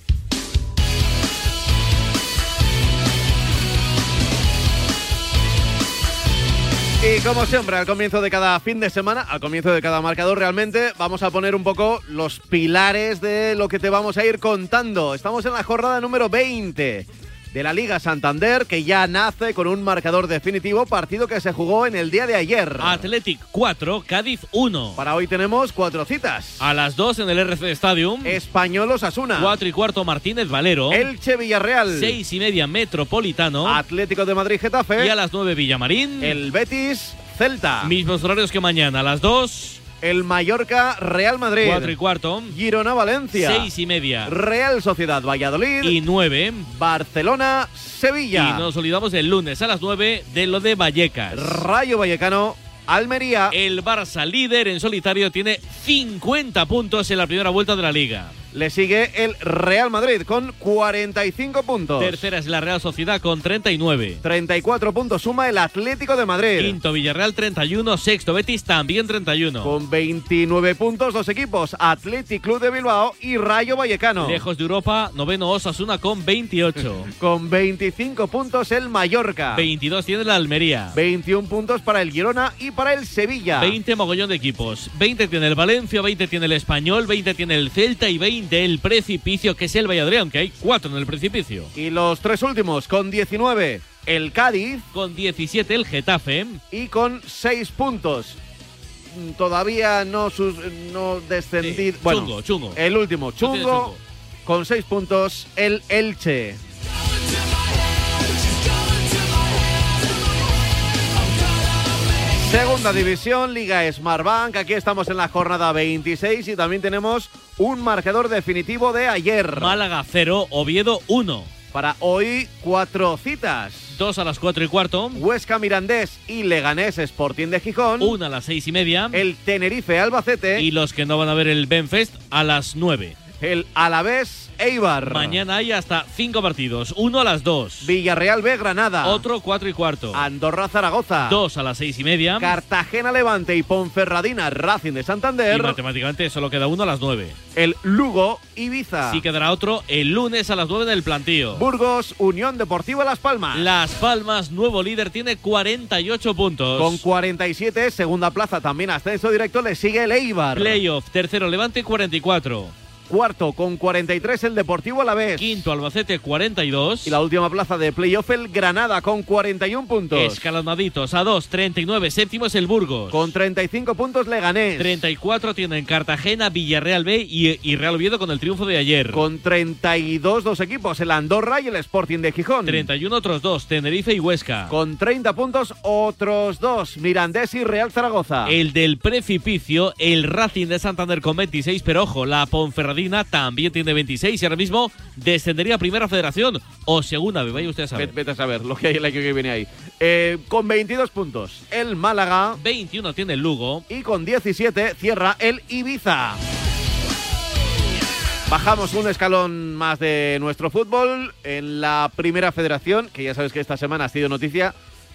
Speaker 29: Y como siempre, al comienzo de cada fin de semana, al comienzo de cada marcador, realmente vamos a poner un poco los pilares de lo que te vamos a ir contando. Estamos en la jornada número 20 de la Liga Santander, que ya nace con un marcador definitivo, partido que se jugó en el día de ayer.
Speaker 30: Athletic 4, Cádiz 1.
Speaker 29: Para hoy tenemos cuatro citas.
Speaker 30: A las 2 en el RC Stadium.
Speaker 29: Español Osasuna.
Speaker 30: 4 y cuarto Martínez Valero.
Speaker 29: Elche Villarreal.
Speaker 30: 6 y media Metropolitano.
Speaker 29: Atlético de Madrid Getafe.
Speaker 30: Y a las 9 Villamarín.
Speaker 29: El Betis Celta.
Speaker 30: Mismos horarios que mañana. A las 2.
Speaker 29: El Mallorca Real Madrid.
Speaker 30: 4 y cuarto.
Speaker 29: Girona Valencia.
Speaker 30: 6 y media.
Speaker 29: Real Sociedad Valladolid.
Speaker 30: Y 9.
Speaker 29: Barcelona Sevilla.
Speaker 30: Y no nos olvidamos el lunes a las 9 de lo de Vallecas.
Speaker 29: Rayo Vallecano Almería.
Speaker 30: El Barça líder en solitario tiene 50 puntos en la primera vuelta de la liga.
Speaker 29: Le sigue el Real Madrid con 45 puntos.
Speaker 30: Tercera es la Real Sociedad con 39.
Speaker 29: 34 puntos suma el Atlético de Madrid.
Speaker 30: Quinto Villarreal 31, sexto Betis también 31.
Speaker 29: Con 29 puntos los equipos Athletic Club de Bilbao y Rayo Vallecano.
Speaker 30: Lejos de Europa, noveno Osasuna con 28.
Speaker 29: Con 25 puntos el Mallorca.
Speaker 30: 22 tiene la Almería.
Speaker 29: 21 puntos para el Girona y para el Sevilla.
Speaker 30: 20 mogollón de equipos. 20 tiene el Valencia, 20 tiene el Español, 20 tiene el Celta y 20 el Precipicio, que es el Valladolid, aunque hay 4 en el Precipicio.
Speaker 29: Y los tres últimos con 19 el Cádiz.
Speaker 30: Con 17 el Getafe.
Speaker 29: Y con 6 puntos. Todavía no, sus, no descendido.
Speaker 30: Sí,
Speaker 29: bueno,
Speaker 30: chungo, chungo.
Speaker 29: El último,
Speaker 30: No
Speaker 29: chungo. con 6 puntos el Elche. Segunda división, Liga Smartbank. Aquí estamos en la jornada 26 y también tenemos un marcador definitivo de ayer.
Speaker 30: Málaga 0, Oviedo 1.
Speaker 29: Para hoy, cuatro citas.
Speaker 30: 2 a las 4 y cuarto.
Speaker 29: Huesca Mirandés y Leganés Sporting de Gijón.
Speaker 30: 1 a las 6 y media.
Speaker 29: El Tenerife Albacete.
Speaker 30: Y los que no van a ver el Benfest a las 9.
Speaker 29: El Alavés Eibar.
Speaker 30: Mañana hay hasta 5 partidos. 1 a las 2.
Speaker 29: Villarreal B Granada.
Speaker 30: Otro 4 y cuarto.
Speaker 29: Andorra Zaragoza.
Speaker 30: 2 a las 6 y media.
Speaker 29: Cartagena Levante y Ponferradina Racing de
Speaker 30: Y
Speaker 29: Santander.
Speaker 30: matemáticamente solo queda uno a las 9.
Speaker 29: El Lugo Ibiza.
Speaker 30: Sí quedará otro el lunes a las 9 del plantío.
Speaker 29: Burgos Unión Deportiva Las Palmas.
Speaker 30: Las Palmas, nuevo líder, tiene 48 puntos.
Speaker 29: Con 47, segunda plaza también ascenso directo, le sigue el Eibar.
Speaker 30: Playoff, tercero Levante, 44.
Speaker 29: Cuarto con 43 el Deportivo Alavés.
Speaker 30: Quinto Albacete 42.
Speaker 29: Y la última plaza de playoff el Granada con 41 puntos.
Speaker 30: Escalonaditos a 2, 39. Séptimo es el Burgos.
Speaker 29: Con 35 puntos Leganés.
Speaker 30: 34 tienen Cartagena, Villarreal B y, y Real Oviedo con el triunfo de ayer.
Speaker 29: Con 32 dos equipos, el Andorra y el Sporting de Gijón.
Speaker 30: 31 otros dos, Tenerife y Huesca.
Speaker 29: Con 30 puntos otros dos, Mirandés y Real Zaragoza.
Speaker 30: El del precipicio, el Racing de Santander con 26, pero ojo, la Ponferradina también tiene 26 y ahora mismo descendería a Primera Federación o Segunda vaya usted a saber.
Speaker 29: Vete, vete a saber lo que hay el año que viene ahí. Eh, con 22 puntos, el Málaga.
Speaker 30: 21 tiene el Lugo.
Speaker 29: Y con 17 cierra el Ibiza. Bajamos un escalón más de nuestro fútbol en la primera federación, que ya sabes que esta semana ha sido noticia.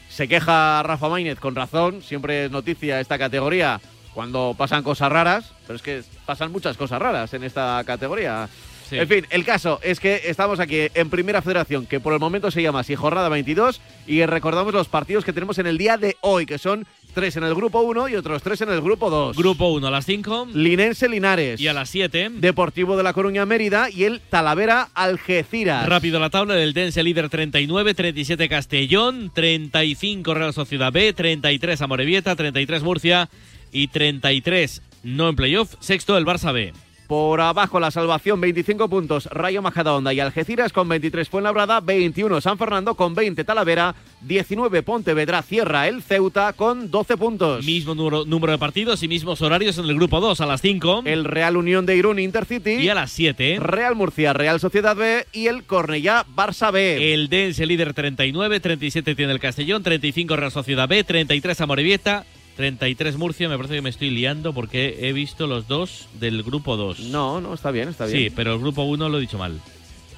Speaker 29: Se queja Rafa Maínez con razón, siempre es noticia esta categoría cuando pasan cosas raras, pero es que pasan muchas cosas raras en esta categoría.
Speaker 30: Sí.
Speaker 29: En fin, el caso es que estamos aquí en Primera Federación, que por el momento se llama así Jornada 22, y recordamos los partidos que tenemos en el día de hoy, que son tres en el grupo 1 y otros tres en el grupo 2.
Speaker 30: Grupo 1 a las 5.
Speaker 29: Linense Linares.
Speaker 30: Y a las 7.
Speaker 29: Deportivo de La Coruña Mérida y el Talavera Algeciras.
Speaker 30: Rápido la tabla del Dense líder 39, 37 Castellón, 35 Real Sociedad B, 33 Amorebieta, 33 Murcia y 33 no en playoff, sexto el Barça B.
Speaker 29: Por abajo la salvación, 25 puntos, Rayo Majadahonda y Algeciras con 23 Fuenlabrada, 21 San Fernando con 20 Talavera, 19 Pontevedra cierra el Ceuta con 12 puntos.
Speaker 30: Mismo número, número de partidos y mismos horarios en el grupo 2 a las 5.
Speaker 29: El Real Unión de Irún Intercity.
Speaker 30: Y a las 7.
Speaker 29: Real Murcia Real Sociedad B y el Cornellá Barça B.
Speaker 30: El Dense líder 39, 37 tiene el Castellón, 35 Real Sociedad B, 33 Amorebieta, 33 Murcia, me parece que me estoy liando porque he visto los dos del grupo 2.
Speaker 29: No, no, está bien, está bien.
Speaker 30: Sí, pero el grupo 1 lo he dicho mal.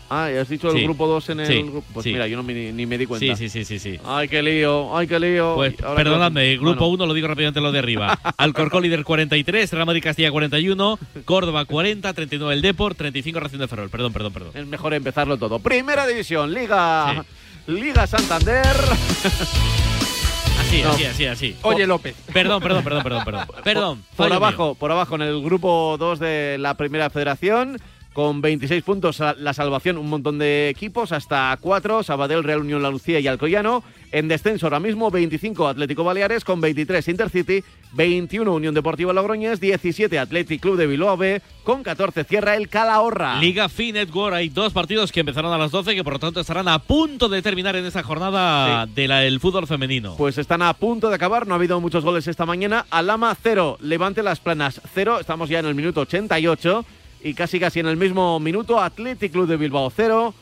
Speaker 29: Ah, ¿y has dicho el
Speaker 30: Sí.
Speaker 29: grupo 2 en el
Speaker 30: Sí,
Speaker 29: grupo? Pues
Speaker 30: sí.
Speaker 29: mira, yo no me- ni, me di cuenta.
Speaker 30: Sí, sí, sí, sí, sí.
Speaker 29: Ay, qué lío, ay, qué lío.
Speaker 30: Pues perdonadme,
Speaker 29: que-
Speaker 30: el grupo
Speaker 29: bueno,
Speaker 30: 1 lo digo rápidamente lo de arriba. Alcorcón líder 43, Real Madrid Castilla 41, Córdoba 40, 39 el Deport, 35 Racing de Ferrol. Perdón, perdón, perdón.
Speaker 29: Es mejor empezarlo todo. Primera división, Liga, Liga Santander.
Speaker 30: Así, así, así, así.
Speaker 29: Oye, López.
Speaker 30: Perdón, perdón, perdón, perdón, perdón. Perdón.
Speaker 29: Por
Speaker 30: fallo
Speaker 29: abajo,
Speaker 30: mío.
Speaker 29: por abajo, en el grupo 2 de la Primera Federación, con 26 puntos la salvación, un montón de equipos, hasta 4, Sabadell, Real Unión La Lucía y Alcoyano. En descenso ahora mismo, 25 Atlético Baleares, con 23 Intercity, 21 Unión Deportiva Logroñés, 17 Athletic Club de Bilbao B, con 14 cierra el Calahorra.
Speaker 30: Liga Fi Network, hay dos partidos que empezaron a las 12 que por lo tanto estarán a punto de terminar en esta jornada del fútbol femenino.
Speaker 29: Pues están a punto de acabar, no ha habido muchos goles esta mañana. Alama 0, Levante Las Planas 0, estamos ya en el minuto 88 y casi casi en el mismo minuto Athletic Club de Bilbao 0,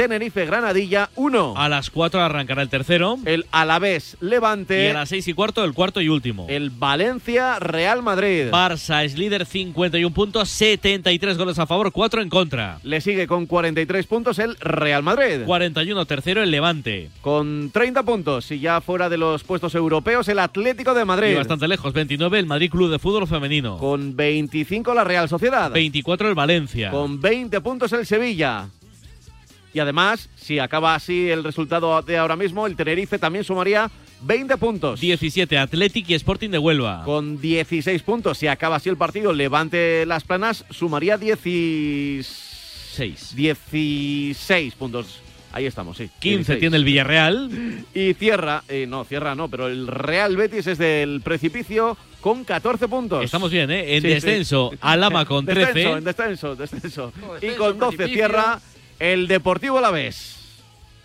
Speaker 29: Tenerife Granadilla 1.
Speaker 30: A las 4 arrancará el tercero.
Speaker 29: El Alavés Levante.
Speaker 30: Y a las 6 y cuarto el cuarto y último.
Speaker 29: El Valencia Real Madrid.
Speaker 30: Barça es líder 51 puntos, 73 goles a favor, 4 en contra.
Speaker 29: Le sigue con 43 puntos el Real Madrid.
Speaker 30: 41 tercero el Levante.
Speaker 29: Con 30 puntos y ya fuera de los puestos europeos el Atlético de Madrid.
Speaker 30: Y bastante lejos, 29 el Madrid Club de Fútbol Femenino.
Speaker 29: Con 25 la Real Sociedad.
Speaker 30: 24 el Valencia.
Speaker 29: Con 20 puntos el Sevilla. Y además, si acaba así el resultado de ahora mismo, el Tenerife también sumaría 20 puntos.
Speaker 30: 17 Athletic y Sporting de Huelva.
Speaker 29: Con 16 puntos, si acaba así el partido, Levante Las Planas sumaría 16. 16 puntos. Ahí estamos, sí.
Speaker 30: 15
Speaker 29: 16.
Speaker 30: tiene el Villarreal.
Speaker 29: Y cierra, eh, no, cierra no, pero el Real Betis es del precipicio con 14 puntos.
Speaker 30: Estamos bien, ¿eh? En
Speaker 29: Sí, sí.
Speaker 30: descenso, Alama con
Speaker 29: Descenso,
Speaker 30: 13.
Speaker 29: En descenso, descenso. y
Speaker 3: descenso,
Speaker 29: con 12
Speaker 3: precipicio.
Speaker 29: cierra el Deportivo Alavés.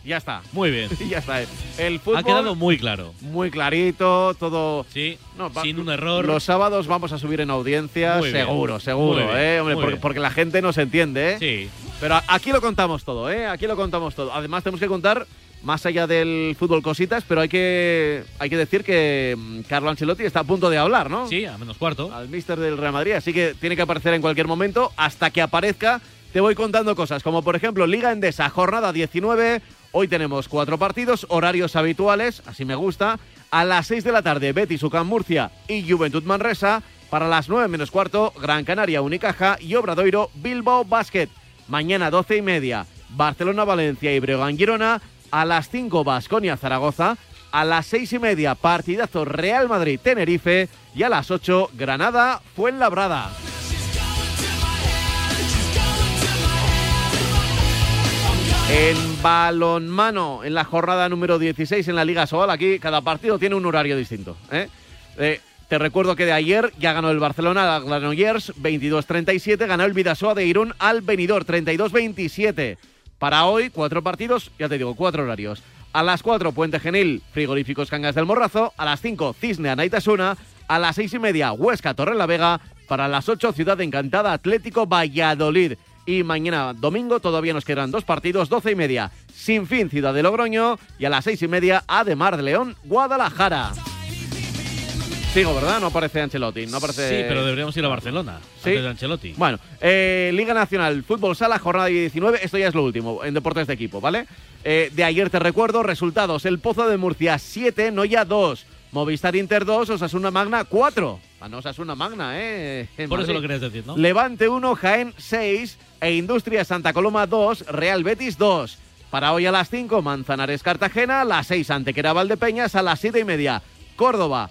Speaker 29: Ya está.
Speaker 30: Muy bien.
Speaker 29: ya está. El fútbol
Speaker 30: Ha quedado muy claro.
Speaker 29: muy clarito, todo.
Speaker 30: Sí,
Speaker 29: No, va-
Speaker 30: sin un error.
Speaker 29: Los sábados vamos a subir en audiencia,
Speaker 30: Muy bien.
Speaker 29: seguro, seguro,
Speaker 30: Muy
Speaker 29: ¿eh? Hombre, porque, porque la gente nos entiende, ¿eh?
Speaker 30: Sí.
Speaker 29: Pero aquí lo contamos todo, ¿eh? Aquí lo contamos todo. Además, tenemos que contar más allá del fútbol cositas, pero hay que, hay que decir que mm, Carlo Ancelotti está a punto de hablar, ¿no?
Speaker 30: Sí, a menos cuarto.
Speaker 29: Al míster del Real Madrid, así que tiene que aparecer en cualquier momento. Hasta que aparezca, te voy contando cosas, como por ejemplo Liga Endesa, jornada 19. Hoy tenemos cuatro partidos, horarios habituales, así me gusta. A las 6 de la tarde, Betis, UCAM Murcia y Juventud Manresa. Para las 9 menos cuarto, Gran Canaria, Unicaja y Obradoiro, Bilbao Basket. Mañana 12 y media, Barcelona, Valencia y Breogán Girona. A las 5, Basconia, Zaragoza. A las 6 y media, partidazo Real Madrid, Tenerife. Y a las 8, Granada, Fuenlabrada. En balonmano, en la jornada número 16 en la Liga Sobal, aquí cada partido tiene un horario distinto. ¿eh? Eh, te recuerdo que de ayer ya ganó el Barcelona al Granollers 22-37, ganó el Vidasoa de Irún al Benidorm 32-27. Para hoy, cuatro partidos, ya te digo, cuatro horarios. A las 4, Puente Genil, Frigoríficos Cangas del Morrazo. A las 5, Cisne Anaitasuna. A las seis y media, Huesca Torre la Vega. Para las 8, Ciudad Encantada Atlético Valladolid. Y mañana domingo todavía nos quedan dos partidos, 12 y media, Sin Fin Ciudad de Logroño. Y a las seis y media, Ademar de León, Guadalajara. Sigo, ¿verdad? No aparece Ancelotti. No aparece...
Speaker 30: Sí, pero deberíamos ir a Barcelona
Speaker 29: ¿Sí?
Speaker 30: antes de Ancelotti.
Speaker 29: Bueno, eh, Liga Nacional, Fútbol Sala, jornada 19. Esto ya es lo último en deportes de equipo, ¿vale? Eh, de ayer te recuerdo, resultados. El Pozo de Murcia 7, Noya 2. Movistar Inter 2, Osasuna Magna 4. Ah, no, Osasuna Magna, ¿eh? En
Speaker 30: Por eso lo querías decir, ¿no?
Speaker 29: Levante 1, Jaén 6 e Industria Santa Coloma 2, Real Betis 2. Para hoy a las 5, Manzanares Cartagena, a las 6 Antequera Valdepeñas, a las 7 y media Córdoba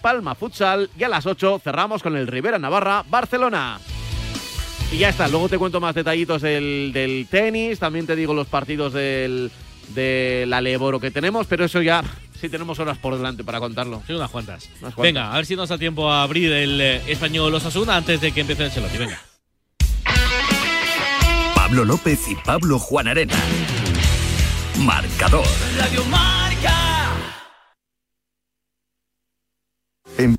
Speaker 29: Palma Futsal y a las 8 cerramos con el Rivera Navarra Barcelona. Y ya está, luego te cuento más detallitos del, del tenis, también te digo los partidos del, de la Leboro que tenemos, pero eso ya sí tenemos horas por delante para contarlo.
Speaker 30: Sí, unas cuantas.
Speaker 29: Unas cuantas.
Speaker 30: Venga, a ver si nos da tiempo a abrir el eh, español Osasuna antes de que empiece el Ancelotti. Venga.
Speaker 4: Pablo López y Pablo Juan Arena. Marcador.
Speaker 32: Radio Marca.
Speaker 4: En-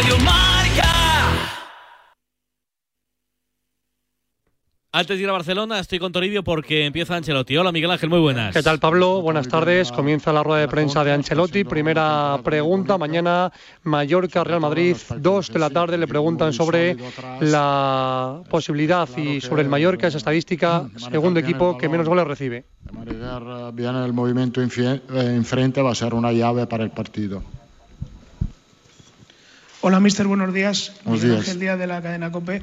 Speaker 32: Radio Marca.
Speaker 30: Antes de ir a Barcelona, estoy con Toribio porque empieza Ancelotti. Hola, Miguel Ángel, muy buenas.
Speaker 33: ¿Qué tal, Pablo? Buenas tardes. Comienza la rueda de prensa de Ancelotti. Primera pregunta. Mañana, Mallorca-Real Madrid, dos de la tarde. Le preguntan sobre la posibilidad y sobre el Mallorca, esa estadística, segundo equipo que menos goles recibe.
Speaker 34: Manejar bien el movimiento eh, enfrente va a ser una llave para el partido.
Speaker 35: Hola, mister, buenos días.
Speaker 34: Buenos días.
Speaker 35: Ángel Díaz de la cadena COPE.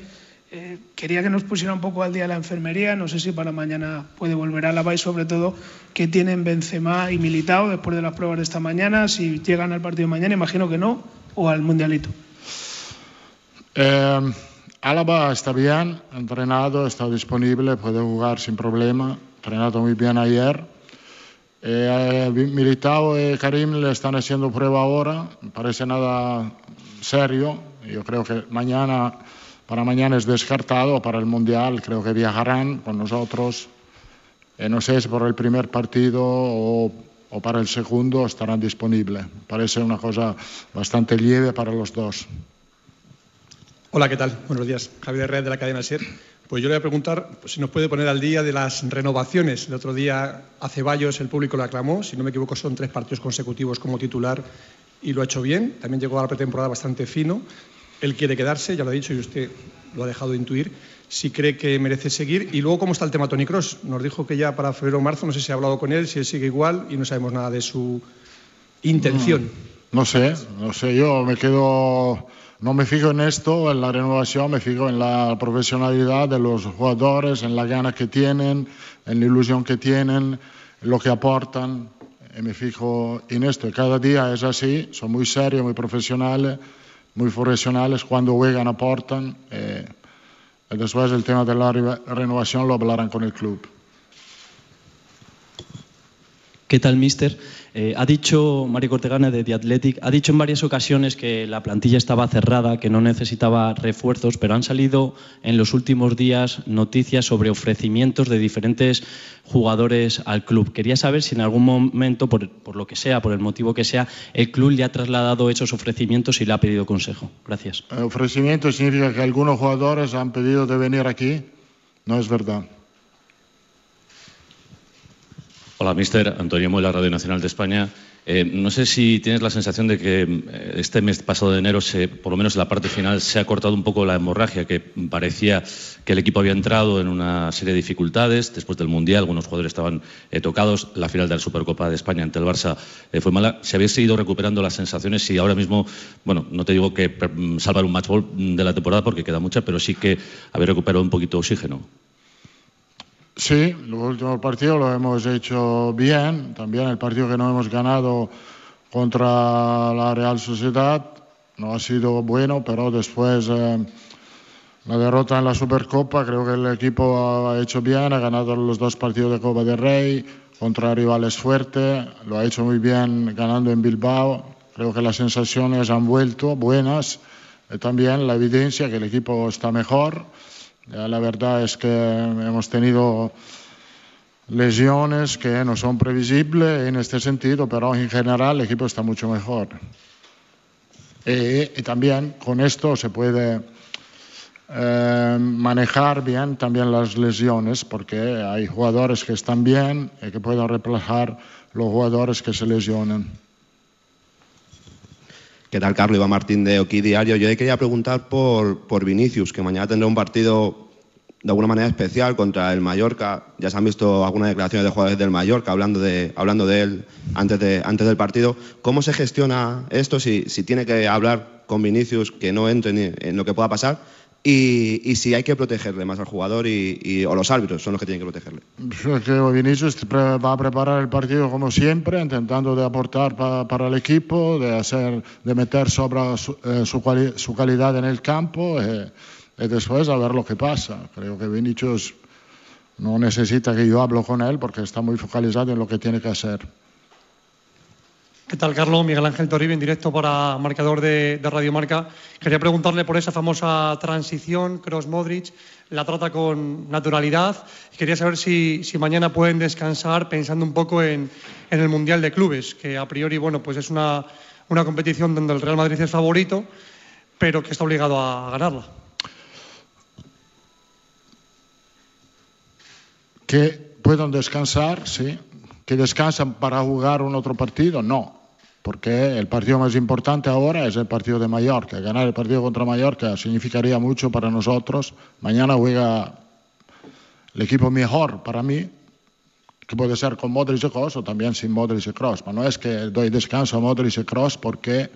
Speaker 35: Eh, quería que nos pusiera un poco al día la enfermería. No sé si para mañana puede volver a la y sobre todo que tienen Benzema y Militao después de las pruebas de esta mañana. Si llegan al partido de mañana, imagino que no, o al Mundialito.
Speaker 34: Eh, Álava está bien, entrenado, está disponible, puede jugar sin problema. Entrenado muy bien ayer. Eh, Militao y Karim le están haciendo prueba ahora. Parece nada serio. Yo creo que mañana, para mañana es descartado. Para el Mundial creo que viajarán con nosotros. Eh, no sé si por el primer partido o, para el segundo estarán disponibles. Parece una cosa bastante leve para los dos.
Speaker 36: Hola, ¿qué tal? Buenos días. Javier Red de la cadena SER.
Speaker 35: Pues yo le voy a preguntar si nos puede poner al día de las renovaciones. El otro día a Ceballos el público lo aclamó, si no me equivoco son tres partidos consecutivos como titular y lo ha hecho bien. También llegó a la pretemporada bastante fino. Él quiere quedarse, ya lo ha dicho y usted lo ha dejado de intuir. Si cree que merece seguir. Y luego, ¿cómo está el tema Tony Cross? Nos dijo que ya para febrero o marzo, no sé si ha hablado con él, si él sigue igual y no sabemos nada de su intención.
Speaker 34: No sé, no sé, yo me quedo, no me fijo en esto, en la renovación, me fijo en la profesionalidad de los jugadores, en la ganas que tienen, en la ilusión que tienen, en lo que aportan, y me fijo en esto. Cada día es así, son muy serios, muy profesionales, muy profesionales, cuando juegan aportan, eh, y después el tema de la renovación lo hablarán con el club.
Speaker 37: ¿Qué tal, mister? Eh, ha dicho Mario Cortegana de The Athletic, ha dicho en varias ocasiones que la plantilla estaba cerrada, que no necesitaba refuerzos, pero han salido en los últimos días noticias sobre ofrecimientos de diferentes jugadores al club. Quería saber si en algún momento, por, lo que sea, por el motivo que sea, el club le ha trasladado esos ofrecimientos y le ha pedido consejo. Gracias.
Speaker 34: El ofrecimiento significa que algunos jugadores han pedido de venir aquí. No es verdad.
Speaker 38: Hola, mister. Antonio Muela, Radio Nacional de España. Eh, no sé si tienes la sensación de que eh, este mes pasado de enero, se, por lo menos en la parte final, se ha cortado un poco la hemorragia, que parecía que el equipo había entrado en una serie de dificultades después del Mundial. Algunos jugadores estaban eh, tocados. La final de la Supercopa de España ante el Barça fue mala. Si habéis seguido recuperando las sensaciones y ahora mismo, bueno, no te digo que mm, salvar un match ball de la temporada porque queda mucha, pero sí que habéis recuperado un poquito de oxígeno.
Speaker 34: Sí, los últimos partidos lo hemos hecho bien. También el partido que no hemos ganado contra la Real Sociedad no ha sido bueno, pero después eh, la derrota en la Supercopa, creo que el equipo ha hecho bien, ha ganado los dos partidos de Copa del Rey contra rivales fuertes, lo ha hecho muy bien ganando en Bilbao. Creo que las sensaciones han vuelto buenas. Y también la evidencia que el equipo está mejor. La verdad es que hemos tenido lesiones que no son previsibles en este sentido, pero en general el equipo está mucho mejor. Y, y también con esto se puede eh, manejar bien también las lesiones, porque hay jugadores que están bien y que pueden reemplazar los jugadores que se lesionan.
Speaker 39: ¿Qué tal, Carlos? Iván Martín de Oki Diario. Yo le quería preguntar por, por Vinicius, que mañana tendrá un partido de alguna manera especial contra el Mallorca. Ya se han visto algunas declaraciones de jugadores del Mallorca hablando de, hablando de él antes, de, antes del partido. ¿Cómo se gestiona esto? Si, si tiene que hablar con Vinicius, que no entre en, en lo que pueda pasar. Y, y, si hay que protegerle más al jugador y, y, o los árbitros son los que tienen que protegerle.
Speaker 34: Creo que Vinicius va a preparar el partido como siempre, intentando de aportar pa, para el equipo, de, hacer, de meter sobre su, eh, su, su, calidad en el campo eh, y después a ver lo que pasa. Creo que Vinicius no necesita que yo hable con él porque está muy focalizado en lo que tiene que hacer.
Speaker 33: ¿Qué tal, Carlos? Miguel Ángel Toribio, en directo para marcador de, de Radio Marca. Quería preguntarle por esa famosa transición, Cross-Modric. La trata con naturalidad. Quería saber si, mañana pueden descansar pensando un poco en, en, el Mundial de Clubes, que a priori, bueno, pues es una, una competición donde el Real Madrid es favorito, pero que está obligado a ganarla.
Speaker 34: Que puedan descansar, sí. Que descansan para jugar un otro partido, no porque el partido más importante ahora es el partido de Mallorca. Ganar el partido contra Mallorca significaría mucho para nosotros. Mañana juega el equipo mejor para mí, que puede ser con Modric y Kroos o también sin Modric y Kroos. Pero no es que doy descanso a Modric y Kroos porque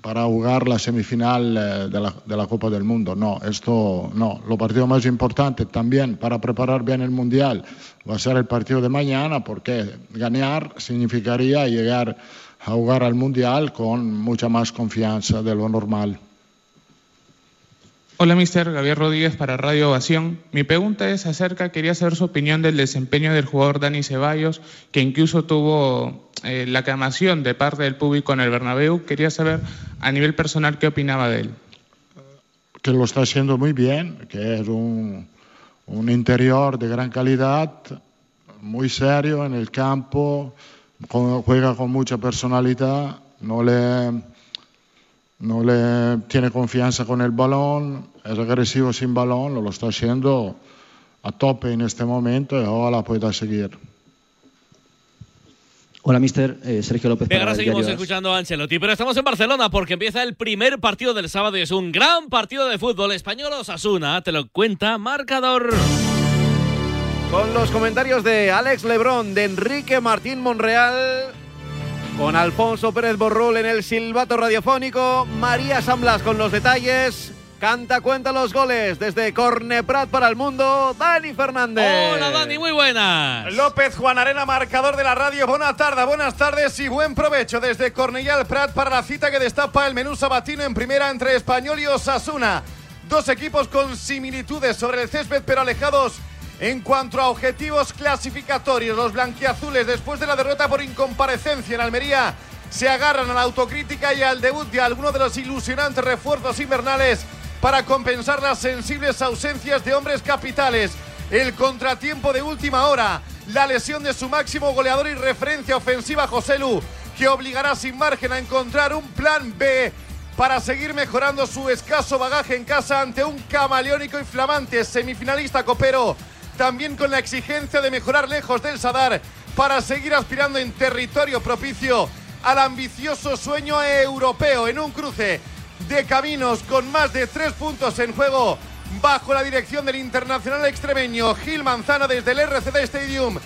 Speaker 34: para jugar la semifinal eh, de la, de la, Copa del Mundo. No, esto no. Lo partido más importante también para preparar bien el Mundial va a ser el partido de mañana porque ganar significaría llegar a jugar al Mundial con mucha más confianza de lo normal.
Speaker 40: Hola, mister Gabriel Rodríguez para Radio Ovación. Mi pregunta es acerca, quería saber su opinión del desempeño del jugador Dani Ceballos, que incluso tuvo eh, la aclamación de parte del público en el Bernabéu. Quería saber a nivel personal qué opinaba de él.
Speaker 34: Que lo está haciendo muy bien, que es un, un interior de gran calidad, muy serio en el campo, juega con mucha personalidad, no le, no le tiene confianza con el balón, es agresivo sin balón, lo está haciendo a tope en este momento y ojalá pueda seguir.
Speaker 41: Hola, mister. Eh, Sergio López.
Speaker 30: Ahora seguimos escuchando a Ancelotti, pero estamos en Barcelona porque empieza el primer partido del sábado y es un gran partido de fútbol español Osasuna. Te lo cuenta Marcador.
Speaker 42: Con los comentarios de Alex Lebrón, de Enrique Martín Monreal, con Alfonso Pérez Borrul en el silbato radiofónico, María San Blas con los detalles. Canta cuenta los goles desde Corneprat para el mundo, Dani Fernández.
Speaker 30: Hola Dani, muy buenas.
Speaker 29: López Juan Arena, marcador de la radio. Buenas tardes, buenas tardes y buen provecho desde Cornellal Prat para la cita que destapa el menú sabatino en primera entre Español y Osasuna. Dos equipos con similitudes sobre el césped pero alejados en cuanto a objetivos clasificatorios. Los blanquiazules después de la derrota por incomparecencia en Almería se agarran a la autocrítica y al debut de algunos de los ilusionantes refuerzos invernales para compensar las sensibles ausencias de hombres capitales. El contratiempo de última hora, la lesión de su máximo goleador y referencia ofensiva José Lu, que obligará sin margen a encontrar un plan B para seguir mejorando su escaso bagaje en casa ante un camaleónico y flamante semifinalista copero, también con la exigencia de mejorar lejos del Sadar para seguir aspirando en territorio propicio al ambicioso sueño europeo en un cruce de caminos con más de tres puntos en juego bajo la dirección del internacional extremeño Gil Manzano desde el RCD Stadium.